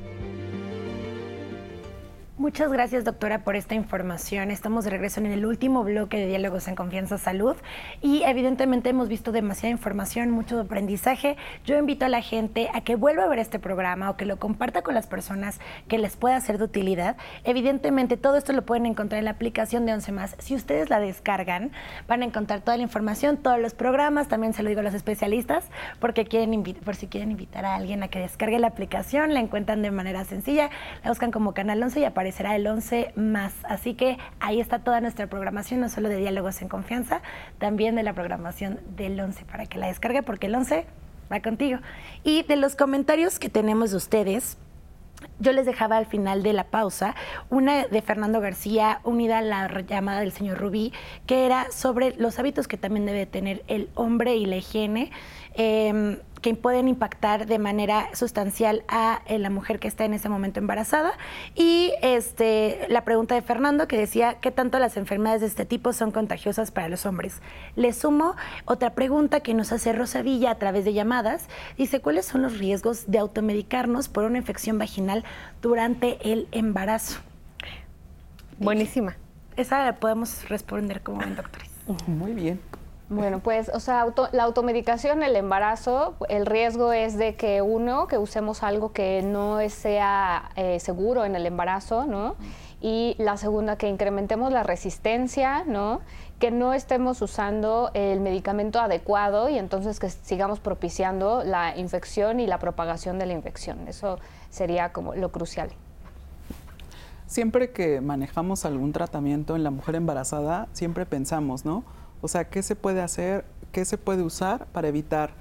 Speaker 3: Muchas gracias, doctora, por esta información. Estamos de regreso en el último bloque de Diálogos en Confianza Salud y evidentemente hemos visto demasiada información, mucho aprendizaje. Yo invito a la gente a que vuelva a ver este programa o que lo comparta con las personas que les pueda ser de utilidad. Evidentemente, todo esto lo pueden encontrar en la aplicación de 11 más. Si ustedes la descargan, van a encontrar toda la información, todos los programas. También se lo digo a los especialistas, porque quieren por si quieren invitar a alguien a que descargue la aplicación, la encuentran de manera sencilla, la buscan como Canal 11 y aparece será el 11 más. Así que ahí está toda nuestra programación, no solo de Diálogos en Confianza, también de la programación del 11 para que la descargue, porque el 11 va contigo. Y de los comentarios que tenemos de ustedes, yo les dejaba al final de la pausa una de Fernando García unida a la llamada del señor Rubí, que era sobre los hábitos que también debe tener el hombre y la higiene. Em, que pueden impactar de manera sustancial a eh, la mujer que está en ese momento embarazada. Y este, la pregunta de Fernando que decía, ¿qué tanto las enfermedades de este tipo son contagiosas para los hombres? Le sumo otra pregunta que nos hace Rosa Villa a través de llamadas. Dice, ¿cuáles son los riesgos de automedicarnos por una infección vaginal durante el embarazo?
Speaker 2: Buenísima.
Speaker 3: Esa la podemos responder como doctores.
Speaker 6: Muy bien.
Speaker 5: Bueno, pues, o sea, la automedicación, el embarazo, el riesgo es de que uno, que usemos algo que no sea eh, seguro en el embarazo, ¿no? y la segunda que incrementemos la resistencia, ¿no? Que no estemos usando el medicamento adecuado y entonces que sigamos propiciando la infección y la propagación de la infección. Eso sería como lo crucial.
Speaker 6: Siempre que manejamos algún tratamiento en la mujer embarazada, siempre pensamos, ¿no? O sea, ¿qué se puede hacer? ¿Qué se puede usar para evitar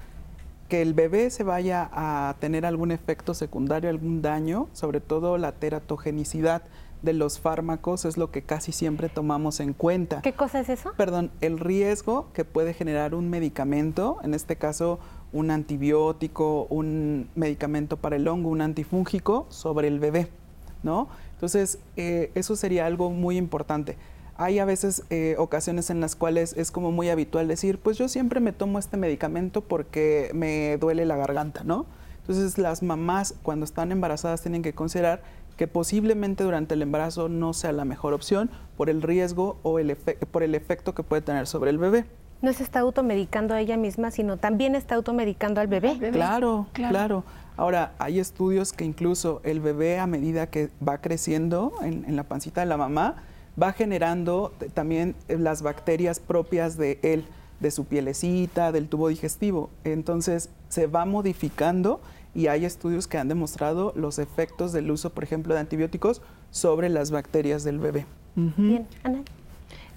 Speaker 6: que el bebé se vaya a tener algún efecto secundario, algún daño, sobre todo la teratogenicidad de los fármacos es lo que casi siempre tomamos en cuenta.
Speaker 2: ¿Qué cosa es eso?
Speaker 6: Perdón, el riesgo que puede generar un medicamento, en este caso un antibiótico, un medicamento para el hongo, un antifúngico, sobre el bebé, ¿no? Entonces, eh, eso sería algo muy importante hay a veces eh, ocasiones en las cuales es como muy habitual decir, pues yo siempre me tomo este medicamento porque me duele la garganta, ¿no? Entonces las mamás cuando están embarazadas tienen que considerar que posiblemente durante el embarazo no sea la mejor opción por el riesgo o el por el efecto que puede tener sobre el bebé.
Speaker 2: No se está automedicando a ella misma, sino también está automedicando al bebé.
Speaker 6: Claro, claro, Ahora, hay estudios que incluso el bebé a medida que va creciendo en la pancita de la mamá, va generando también eh, las bacterias propias de él, de su pielecita, del tubo digestivo. Entonces se va modificando y hay estudios que han demostrado los efectos del uso, por ejemplo, de antibióticos sobre las bacterias del bebé.
Speaker 3: Bien, Ana.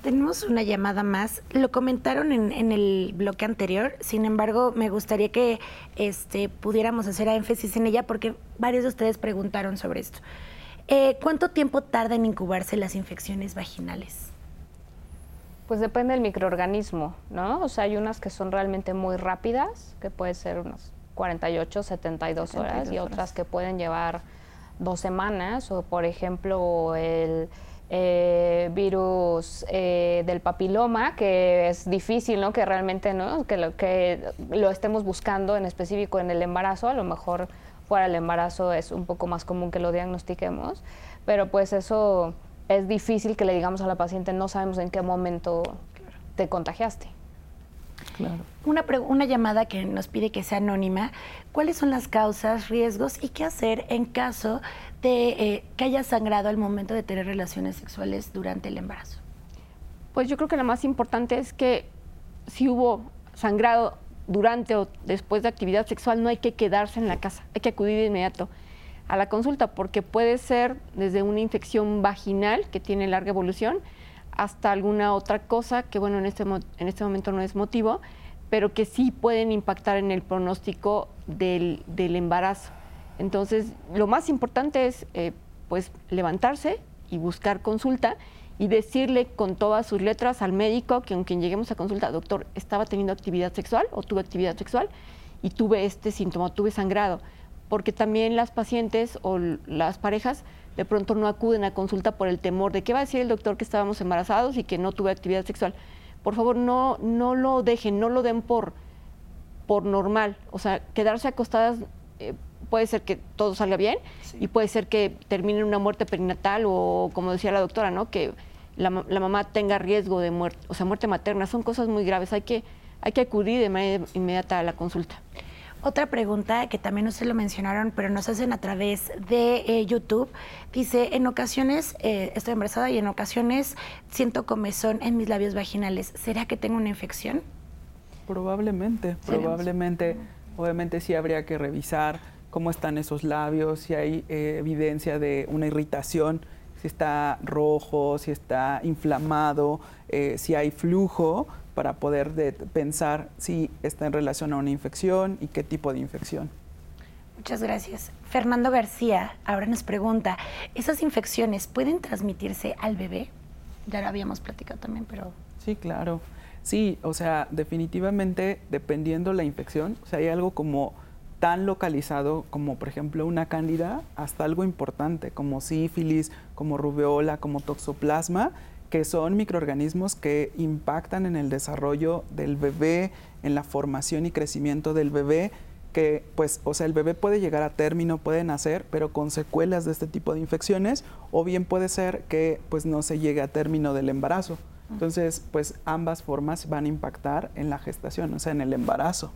Speaker 3: Tenemos una llamada más. Lo comentaron en, el bloque anterior, sin embargo, me gustaría que este, pudiéramos hacer énfasis en ella porque varios de ustedes preguntaron sobre esto. Eh, ¿Cuánto tiempo tarda en incubarse las infecciones vaginales?
Speaker 5: Pues depende del microorganismo, ¿no? O sea, hay unas que son realmente muy rápidas, que puede ser unas 48, 72, horas, y otras que pueden llevar dos semanas, o por ejemplo el eh, virus eh, del papiloma, que es difícil, ¿no? Que realmente, ¿no? Que lo, que lo estemos buscando en específico en el embarazo, a lo mejor fuera el embarazo es un poco más común que lo diagnostiquemos, pero pues eso es difícil que le digamos a la paciente, no sabemos en qué momento te contagiaste.
Speaker 3: Claro. Una, una llamada que nos pide que sea anónima. ¿Cuáles son las causas, riesgos y qué hacer en caso de eh, que haya sangrado al momento de tener relaciones sexuales durante el embarazo?
Speaker 4: Pues yo creo que lo más importante es que si hubo sangrado durante o después de actividad sexual no hay que quedarse en la casa, hay que acudir de inmediato a la consulta porque puede ser desde una infección vaginal que tiene larga evolución hasta alguna otra cosa que bueno en este, en este momento no es motivo, pero que sí pueden impactar en el pronóstico del, embarazo. Entonces, lo más importante es eh, pues levantarse y buscar consulta y decirle con todas sus letras al médico que aunque lleguemos a consulta, doctor, estaba teniendo actividad sexual o tuve actividad sexual y tuve este síntoma, tuve sangrado, porque también las pacientes o las parejas de pronto no acuden a consulta por el temor de qué va a decir el doctor que estábamos embarazados y que no tuve actividad sexual. Por favor, no, no lo dejen, no lo den por, por normal. O sea, quedarse acostadas eh, puede ser que todo salga bien y puede ser que termine en una muerte perinatal o, como decía la doctora, ¿no? que la, mamá tenga riesgo de muerte, o sea, muerte materna. Son cosas muy graves. Hay que, hay que acudir de manera inmediata a la consulta.
Speaker 3: Otra pregunta que también ustedes lo mencionaron, pero nos hacen a través de eh, YouTube. Dice, en ocasiones eh, estoy embarazada y en ocasiones siento comezón en mis labios vaginales. ¿Será que tengo una infección?
Speaker 6: Probablemente, probablemente. Obviamente sí habría que revisar cómo están esos labios, si hay eh, evidencia de una irritación si está rojo, si está inflamado, eh, si hay flujo, para poder pensar si está en relación a una infección y qué tipo de infección.
Speaker 3: Muchas gracias. Fernando García ahora nos pregunta, ¿esas infecciones pueden transmitirse al bebé? Ya lo habíamos platicado también, pero...
Speaker 6: Sí, claro. Sí, o sea, definitivamente dependiendo la infección, o sea, hay algo como tan localizado como por ejemplo una cándida hasta algo importante como sífilis, como rubeola, como toxoplasma, que son microorganismos que impactan en el desarrollo del bebé, en la formación y crecimiento del bebé, que pues, o sea, el bebé puede llegar a término, puede nacer, pero con secuelas de este tipo de infecciones, o bien puede ser que pues no se llegue a término del embarazo. Entonces, pues ambas formas van a impactar en la gestación, o sea, en el embarazo.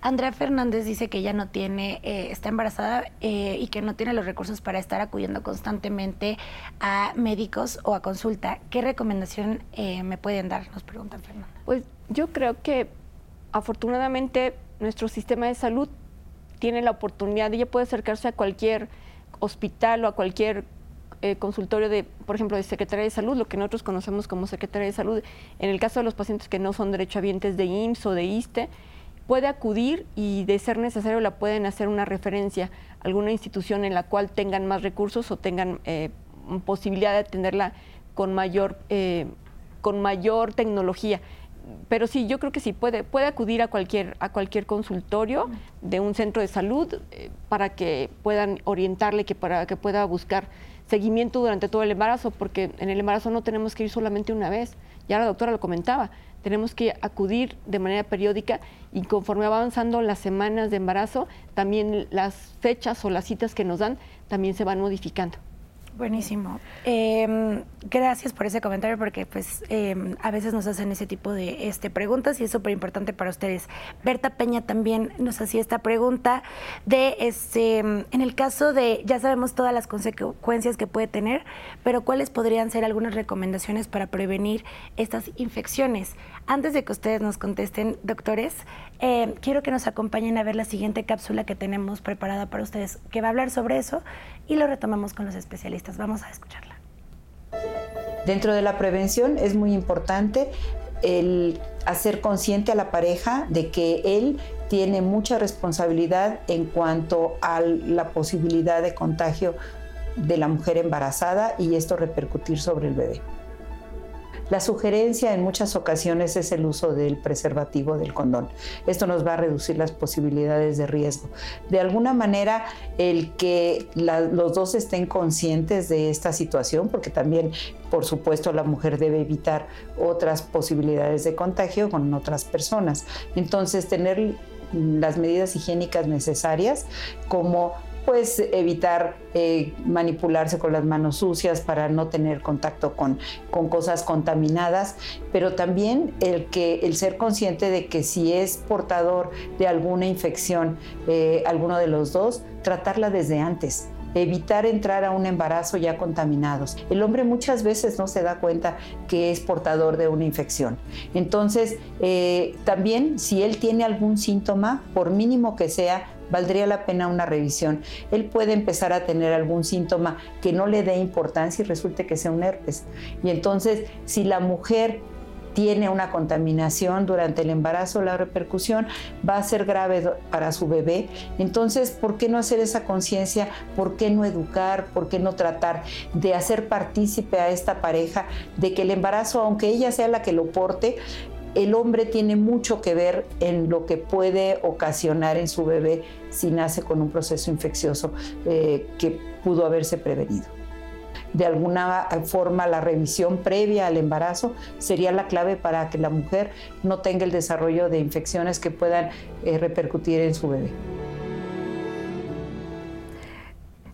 Speaker 3: Andrea Fernández dice que ella no tiene, eh, está embarazada eh, y que no tiene los recursos para estar acudiendo constantemente a médicos o a consulta. ¿Qué recomendación eh, me pueden dar? Nos pregunta Fernanda.
Speaker 4: Pues yo creo que afortunadamente nuestro sistema de salud tiene la oportunidad, ella puede acercarse a cualquier hospital o a cualquier consultorio de, por ejemplo, de Secretaría de Salud, lo que nosotros conocemos como Secretaría de Salud, en el caso de los pacientes que no son derechohabientes de IMSS o de ISTE, puede acudir y de ser necesario la pueden hacer una referencia a alguna institución en la cual tengan más recursos o tengan eh, posibilidad de atenderla con mayor, eh, con mayor tecnología. Pero sí, yo creo que sí, puede, puede acudir a cualquier, a cualquier consultorio de un centro de salud eh, para que puedan orientarle, que para que pueda buscar seguimiento durante todo el embarazo, porque en el embarazo no tenemos que ir solamente una vez. Ya la doctora lo comentaba, tenemos que acudir de manera periódica y conforme va avanzando las semanas de embarazo, también las fechas o las citas que nos dan también se van modificando.
Speaker 3: Buenísimo. Em, gracias por ese comentario porque pues em, a veces nos hacen ese tipo de este, preguntas y es súper importante para ustedes. Berta Peña también nos hacía esta pregunta de, este, en el caso de, ya sabemos todas las consecuencias que puede tener, pero ¿cuáles podrían ser algunas recomendaciones para prevenir estas infecciones? Antes de que ustedes nos contesten, doctores, em, quiero que nos acompañen a ver la siguiente cápsula que tenemos preparada para ustedes, que va a hablar sobre eso y lo retomamos con los especialistas. Vamos a escucharla.
Speaker 9: Dentro de la prevención es muy importante el hacer consciente a la pareja de que él tiene mucha responsabilidad en cuanto a la posibilidad de contagio de la mujer embarazada y esto repercutir sobre el bebé. La sugerencia en muchas ocasiones es el uso del preservativo del condón. Esto nos va a reducir las posibilidades de riesgo. De alguna manera, el que los dos estén conscientes de esta situación, porque también, por supuesto, la mujer debe evitar otras posibilidades de contagio con otras personas. Entonces, tener las medidas higiénicas necesarias como pues evitar eh, manipularse con las manos sucias para no tener contacto con, cosas contaminadas, pero también el ser consciente de que si es portador de alguna infección, eh, alguno de los dos, tratarla desde antes evitar entrar a un embarazo ya contaminados. El hombre muchas veces no se da cuenta que es portador de una infección. Entonces, eh, también si él tiene algún síntoma, por mínimo que sea, valdría la pena una revisión. Él puede empezar a tener algún síntoma que no le dé importancia y resulte que sea un herpes. Y entonces, si la mujer tiene una contaminación durante el embarazo, la repercusión va a ser grave para su bebé. Entonces, ¿por qué no hacer esa conciencia? ¿Por qué no educar? ¿Por qué no tratar de hacer partícipe a esta pareja de que el embarazo, aunque ella sea la que lo porte, el hombre tiene mucho que ver en lo que puede ocasionar en su bebé si nace con un proceso infeccioso eh, que pudo haberse prevenido. De alguna forma, la revisión previa al embarazo sería la clave para que la mujer no tenga el desarrollo de infecciones que puedan eh, repercutir en su bebé.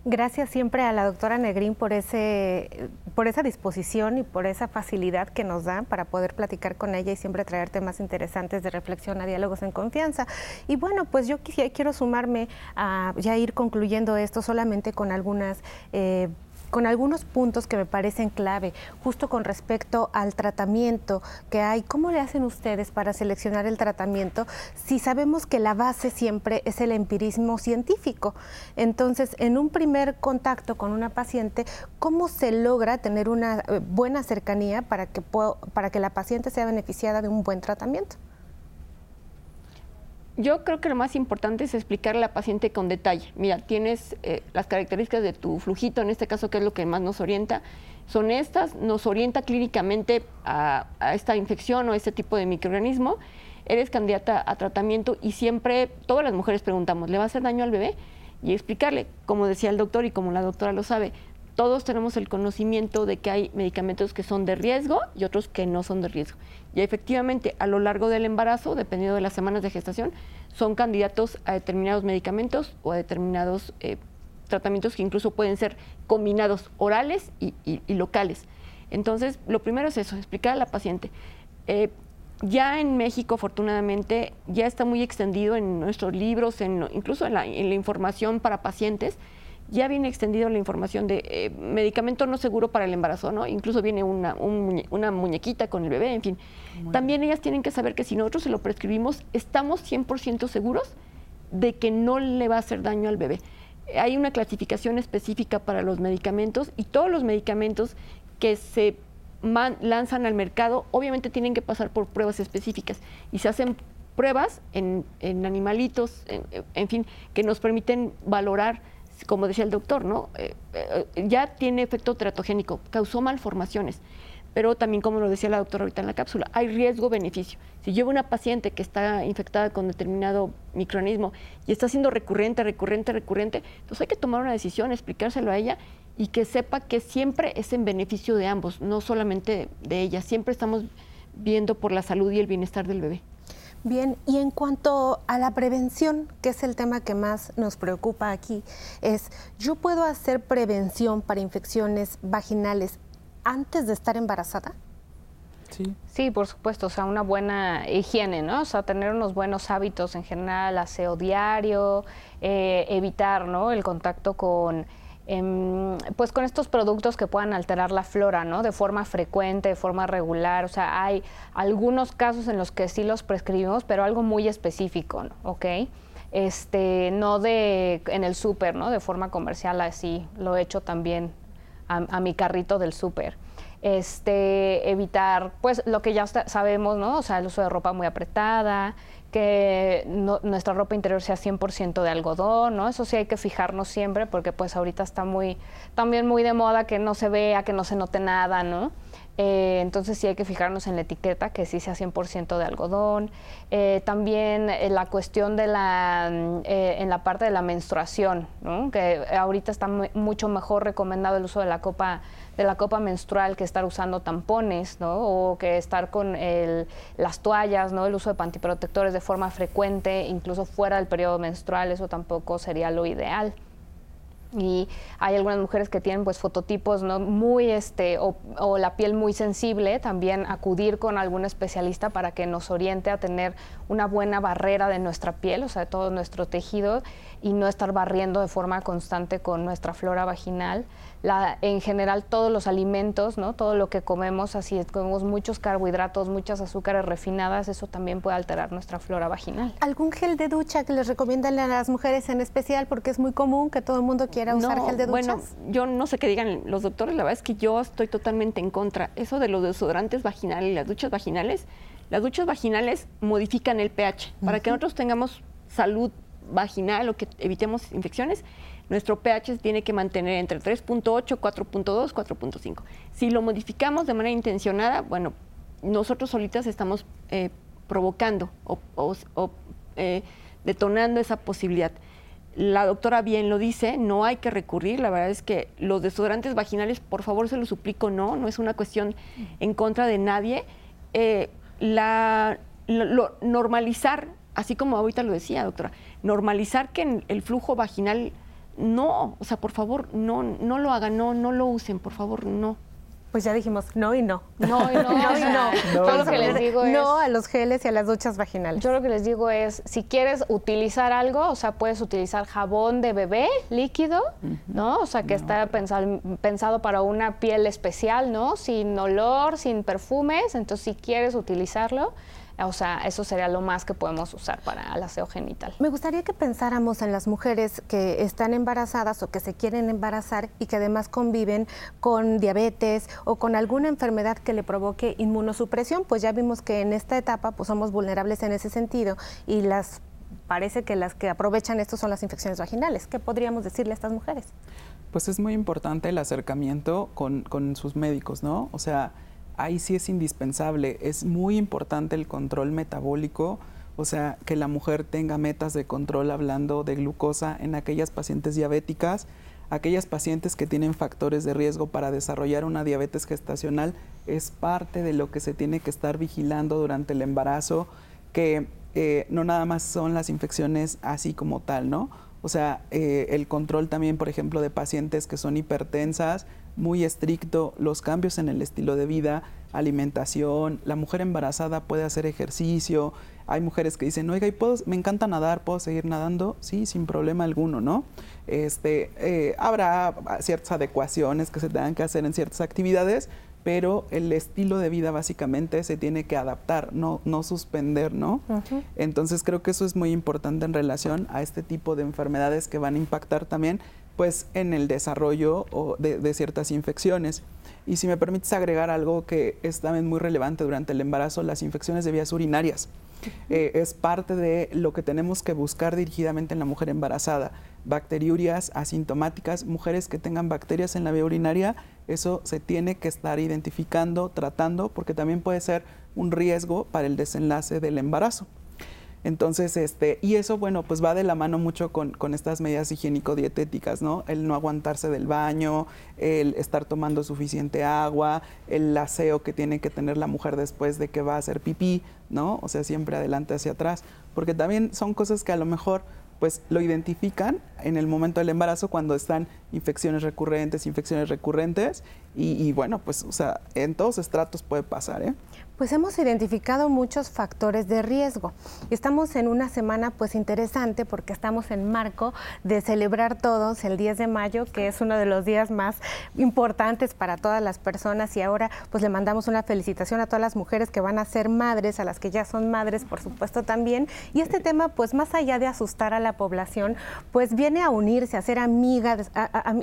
Speaker 2: Gracias siempre a la doctora Negrín por, ese, por esa disposición y por esa facilidad que nos da para poder platicar con ella y siempre traer temas interesantes de reflexión a diálogos en confianza. Y bueno, pues yo quiero sumarme a ya ir concluyendo esto solamente con algunas... Eh, con algunos puntos que me parecen clave, justo con respecto al tratamiento que hay. ¿Cómo le hacen ustedes para seleccionar el tratamiento si sabemos que la base siempre es el empirismo científico? Entonces, en un primer contacto con una paciente, ¿cómo se logra tener una eh, buena cercanía para que, para que la paciente sea beneficiada de un buen tratamiento?
Speaker 4: Yo creo que lo más importante es explicarle a la paciente con detalle. Mira, tienes eh, las características de tu flujito, en este caso, que es lo que más nos orienta, son estas, nos orienta clínicamente a, esta infección o a este tipo de microorganismo. Eres candidata a tratamiento y siempre, todas las mujeres preguntamos, ¿le va a hacer daño al bebé? Y explicarle, como decía el doctor y como la doctora lo sabe, todos tenemos el conocimiento de que hay medicamentos que son de riesgo y otros que no son de riesgo. Y efectivamente, a lo largo del embarazo, dependiendo de las semanas de gestación, son candidatos a determinados medicamentos o a determinados eh, tratamientos que incluso pueden ser combinados orales y, locales. Entonces, lo primero es eso, explicar a la paciente. Eh, ya en México, afortunadamente, ya está muy extendido en nuestros libros, en, incluso en la, información para pacientes, ya viene extendido la información de eh, medicamento no seguro para el embarazo, ¿no? Incluso viene una, una muñequita con el bebé, en fin. También ellas tienen que saber que si nosotros se lo prescribimos, estamos 100% seguros de que no le va a hacer daño al bebé. Hay una clasificación específica para los medicamentos y todos los medicamentos que se lanzan al mercado, obviamente tienen que pasar por pruebas específicas y se hacen pruebas en, animalitos, en, fin, que nos permiten valorar, como decía el doctor, ¿no? Eh, eh, ya tiene efecto teratogénico, causó malformaciones, pero también, como lo decía la doctora ahorita en la cápsula, hay riesgo-beneficio. Si llevo una paciente que está infectada con determinado microorganismo y está siendo recurrente, recurrente, recurrente, entonces hay que tomar una decisión, explicárselo a ella y que sepa que siempre es en beneficio de ambos, no solamente de ella. Siempre estamos viendo por la salud y el bienestar del bebé.
Speaker 2: Bien, y en cuanto a la prevención, que es el tema que más nos preocupa aquí, es, ¿yo puedo hacer prevención para infecciones vaginales antes de estar embarazada?
Speaker 5: Sí. sí, por supuesto, o sea, una buena higiene, ¿no? O sea, tener unos buenos hábitos en general, aseo diario, eh, evitar, ¿no? El contacto con Em, pues con estos productos que puedan alterar la flora, ¿no? De forma frecuente, de forma regular. O sea, hay algunos casos en los que sí los prescribimos, pero algo muy específico, ¿ok? Este, no de en el súper, ¿no? De forma comercial así. Lo he hecho también a, a mi carrito del súper. Este, evitar, pues lo que ya sabemos, ¿no? O sea, el uso de ropa muy apretada, que nuestra ropa interior sea 100% de algodón, ¿no? Eso sí hay que fijarnos siempre porque pues ahorita está muy, también muy de moda que no se vea, que no se note nada, ¿no? Eh, entonces sí hay que fijarnos en la etiqueta, que sí sea 100% de algodón. Eh, también eh, la cuestión de la, mm, en la parte de la menstruación, ¿no? que ahorita está mucho mejor recomendado el uso de la copa de la copa menstrual que estar usando tampones, ¿no? O que estar con las toallas, ¿no? El uso de pantiprotectores de forma frecuente, incluso fuera del periodo menstrual, eso tampoco sería lo ideal y hay algunas mujeres que tienen pues fototipos no muy este o, o, la piel muy sensible también acudir con algún especialista para que nos oriente a tener una buena barrera de nuestra piel o sea de todo nuestro tejido y no estar barriendo de forma constante con nuestra flora vaginal la, en general todos los alimentos, ¿no? todo lo que comemos, así comemos muchos carbohidratos, muchas azúcares refinadas, eso también puede alterar nuestra flora vaginal.
Speaker 2: ¿Algún gel de ducha que les recomiendan a las mujeres en especial? Porque es muy común que todo el mundo quiera usar gel de ducha.
Speaker 4: Bueno, yo no sé qué digan los doctores, la verdad es que yo estoy totalmente en contra. Eso de los desodorantes vaginales y las duchas vaginales, las duchas vaginales modifican el pH. Para que nosotros tengamos salud vaginal o que evitemos infecciones, nuestro pH tiene que mantener entre 3.8, 4.2, 4.5. Si lo modificamos de manera intencionada, bueno, nosotros solitas estamos eh, provocando o, eh, detonando esa posibilidad. La doctora bien lo dice, no hay que recurrir. La verdad es que los desodorantes vaginales, por favor, se lo suplico, no, no es una cuestión en contra de nadie. Eh, la, normalizar, así como ahorita lo decía, doctora, normalizar que el flujo vaginal no, o sea, por favor, no, no lo hagan, no, no lo usen, por favor, no.
Speaker 2: Pues ya dijimos no y no.
Speaker 5: No y no. no, y no.
Speaker 2: no lo que les digo es, no a los geles y a las duchas vaginales.
Speaker 5: Yo lo que les digo es, si quieres utilizar algo, o sea, puedes utilizar jabón de bebé líquido, ¿no? O sea, que está pensado, pensado para una piel especial, ¿no? Sin olor, sin perfumes. Entonces, si quieres utilizarlo, o sea, eso sería lo más que podemos usar para el aseo genital.
Speaker 2: Me gustaría que pensáramos en las mujeres que están embarazadas o que se quieren embarazar y que además conviven con diabetes o con alguna enfermedad que le provoque inmunosupresión, pues ya vimos que en esta etapa pues somos vulnerables en ese sentido y las parece que las que aprovechan esto son las infecciones vaginales. ¿Qué podríamos decirle a estas mujeres?
Speaker 6: Pues es muy importante el acercamiento con, con sus médicos, ¿no? O sea, ahí sí es indispensable. Es muy importante el control metabólico, o sea, que la mujer tenga metas de control hablando de glucosa en aquellas pacientes diabéticas, aquellas pacientes que tienen factores de riesgo para desarrollar una diabetes gestacional, es parte de lo que se tiene que estar vigilando durante el embarazo, que eh, no nada más son las infecciones así como tal, ¿no? O sea, eh, el control también, por ejemplo, de pacientes que son hipertensas, muy estricto los cambios en el estilo de vida, alimentación, la mujer embarazada puede hacer ejercicio, hay mujeres que dicen, oiga, ¿y puedo, me encanta nadar, ¿puedo seguir nadando? Sí, sin problema alguno, ¿no? Este, eh, habrá ciertas adecuaciones que se tengan que hacer en ciertas actividades, pero el estilo de vida básicamente se tiene que adaptar, no, no suspender, ¿no? Entonces creo que eso es muy importante en relación a este tipo de enfermedades que van a impactar también pues en el desarrollo de, de, ciertas infecciones. Y si me permites agregar algo que es también muy relevante durante el embarazo, las infecciones de vías urinarias. Eh, es parte de lo que tenemos que buscar dirigidamente en la mujer embarazada. Bacteriurias asintomáticas, mujeres que tengan bacterias en la vía urinaria, eso se tiene que estar identificando, tratando, porque también puede ser un riesgo para el desenlace del embarazo. Entonces, este, y eso, bueno, pues va de la mano mucho con, con estas medidas higiénico-dietéticas, ¿no? El no aguantarse del baño, el estar tomando suficiente agua, el aseo que tiene que tener la mujer después de que va a hacer pipí, ¿no? O sea, siempre adelante hacia atrás, porque también son cosas que a lo mejor pues lo identifican en el momento del embarazo cuando están infecciones recurrentes, infecciones recurrentes y, y bueno, pues o sea, en todos estratos puede pasar, ¿eh?
Speaker 2: Pues hemos identificado muchos factores de riesgo. Estamos en una semana pues interesante porque estamos en marco de celebrar todos el 10 de mayo, que es uno de los días más importantes para todas las personas y ahora pues le mandamos una felicitación a todas las mujeres que van a ser madres, a las que ya son madres por supuesto también. Y este tema pues más allá de asustar a la población, pues viene a unirse, a ser amiga,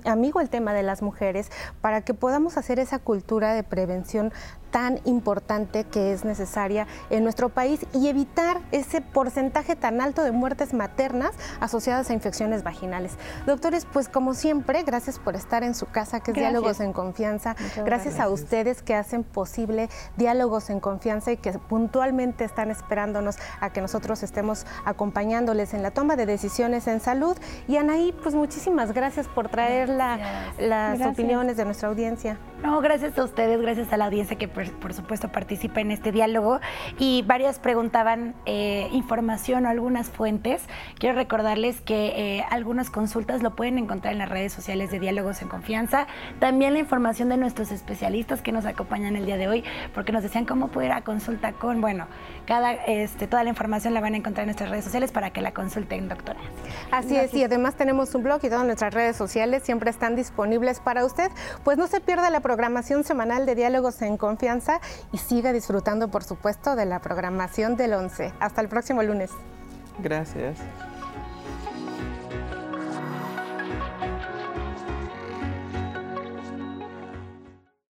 Speaker 2: amigo el tema de las mujeres para que podamos hacer esa cultura de prevención tan importante que es necesaria en nuestro país y evitar ese porcentaje tan alto de muertes maternas asociadas a infecciones vaginales. Doctores, pues como siempre, gracias por estar en su casa, que es Diálogos en Confianza. Gracias, a ustedes que hacen posible Diálogos en Confianza y que puntualmente están esperándonos a que nosotros estemos acompañándoles en la toma de decisiones en salud. Y Anaí, pues muchísimas gracias por traer las opiniones de nuestra audiencia.
Speaker 3: No, gracias a ustedes, gracias a la audiencia que por, supuesto participa en este diálogo y varias preguntaban eh, información o algunas fuentes. Quiero recordarles que eh, algunas consultas lo pueden encontrar en las redes sociales de Diálogos en Confianza. También la información de nuestros especialistas que nos acompañan el día de hoy, porque nos decían cómo poder ir a consulta con, bueno, cada, este, toda la información la van a encontrar en nuestras redes sociales para que la consulten, doctora.
Speaker 2: Así es, y además tenemos un blog y todas nuestras redes sociales siempre están disponibles para usted. Pues no se pierda la programación semanal de Diálogos en Y siga disfrutando, por supuesto, de la programación del 11. Hasta el próximo lunes.
Speaker 6: Gracias.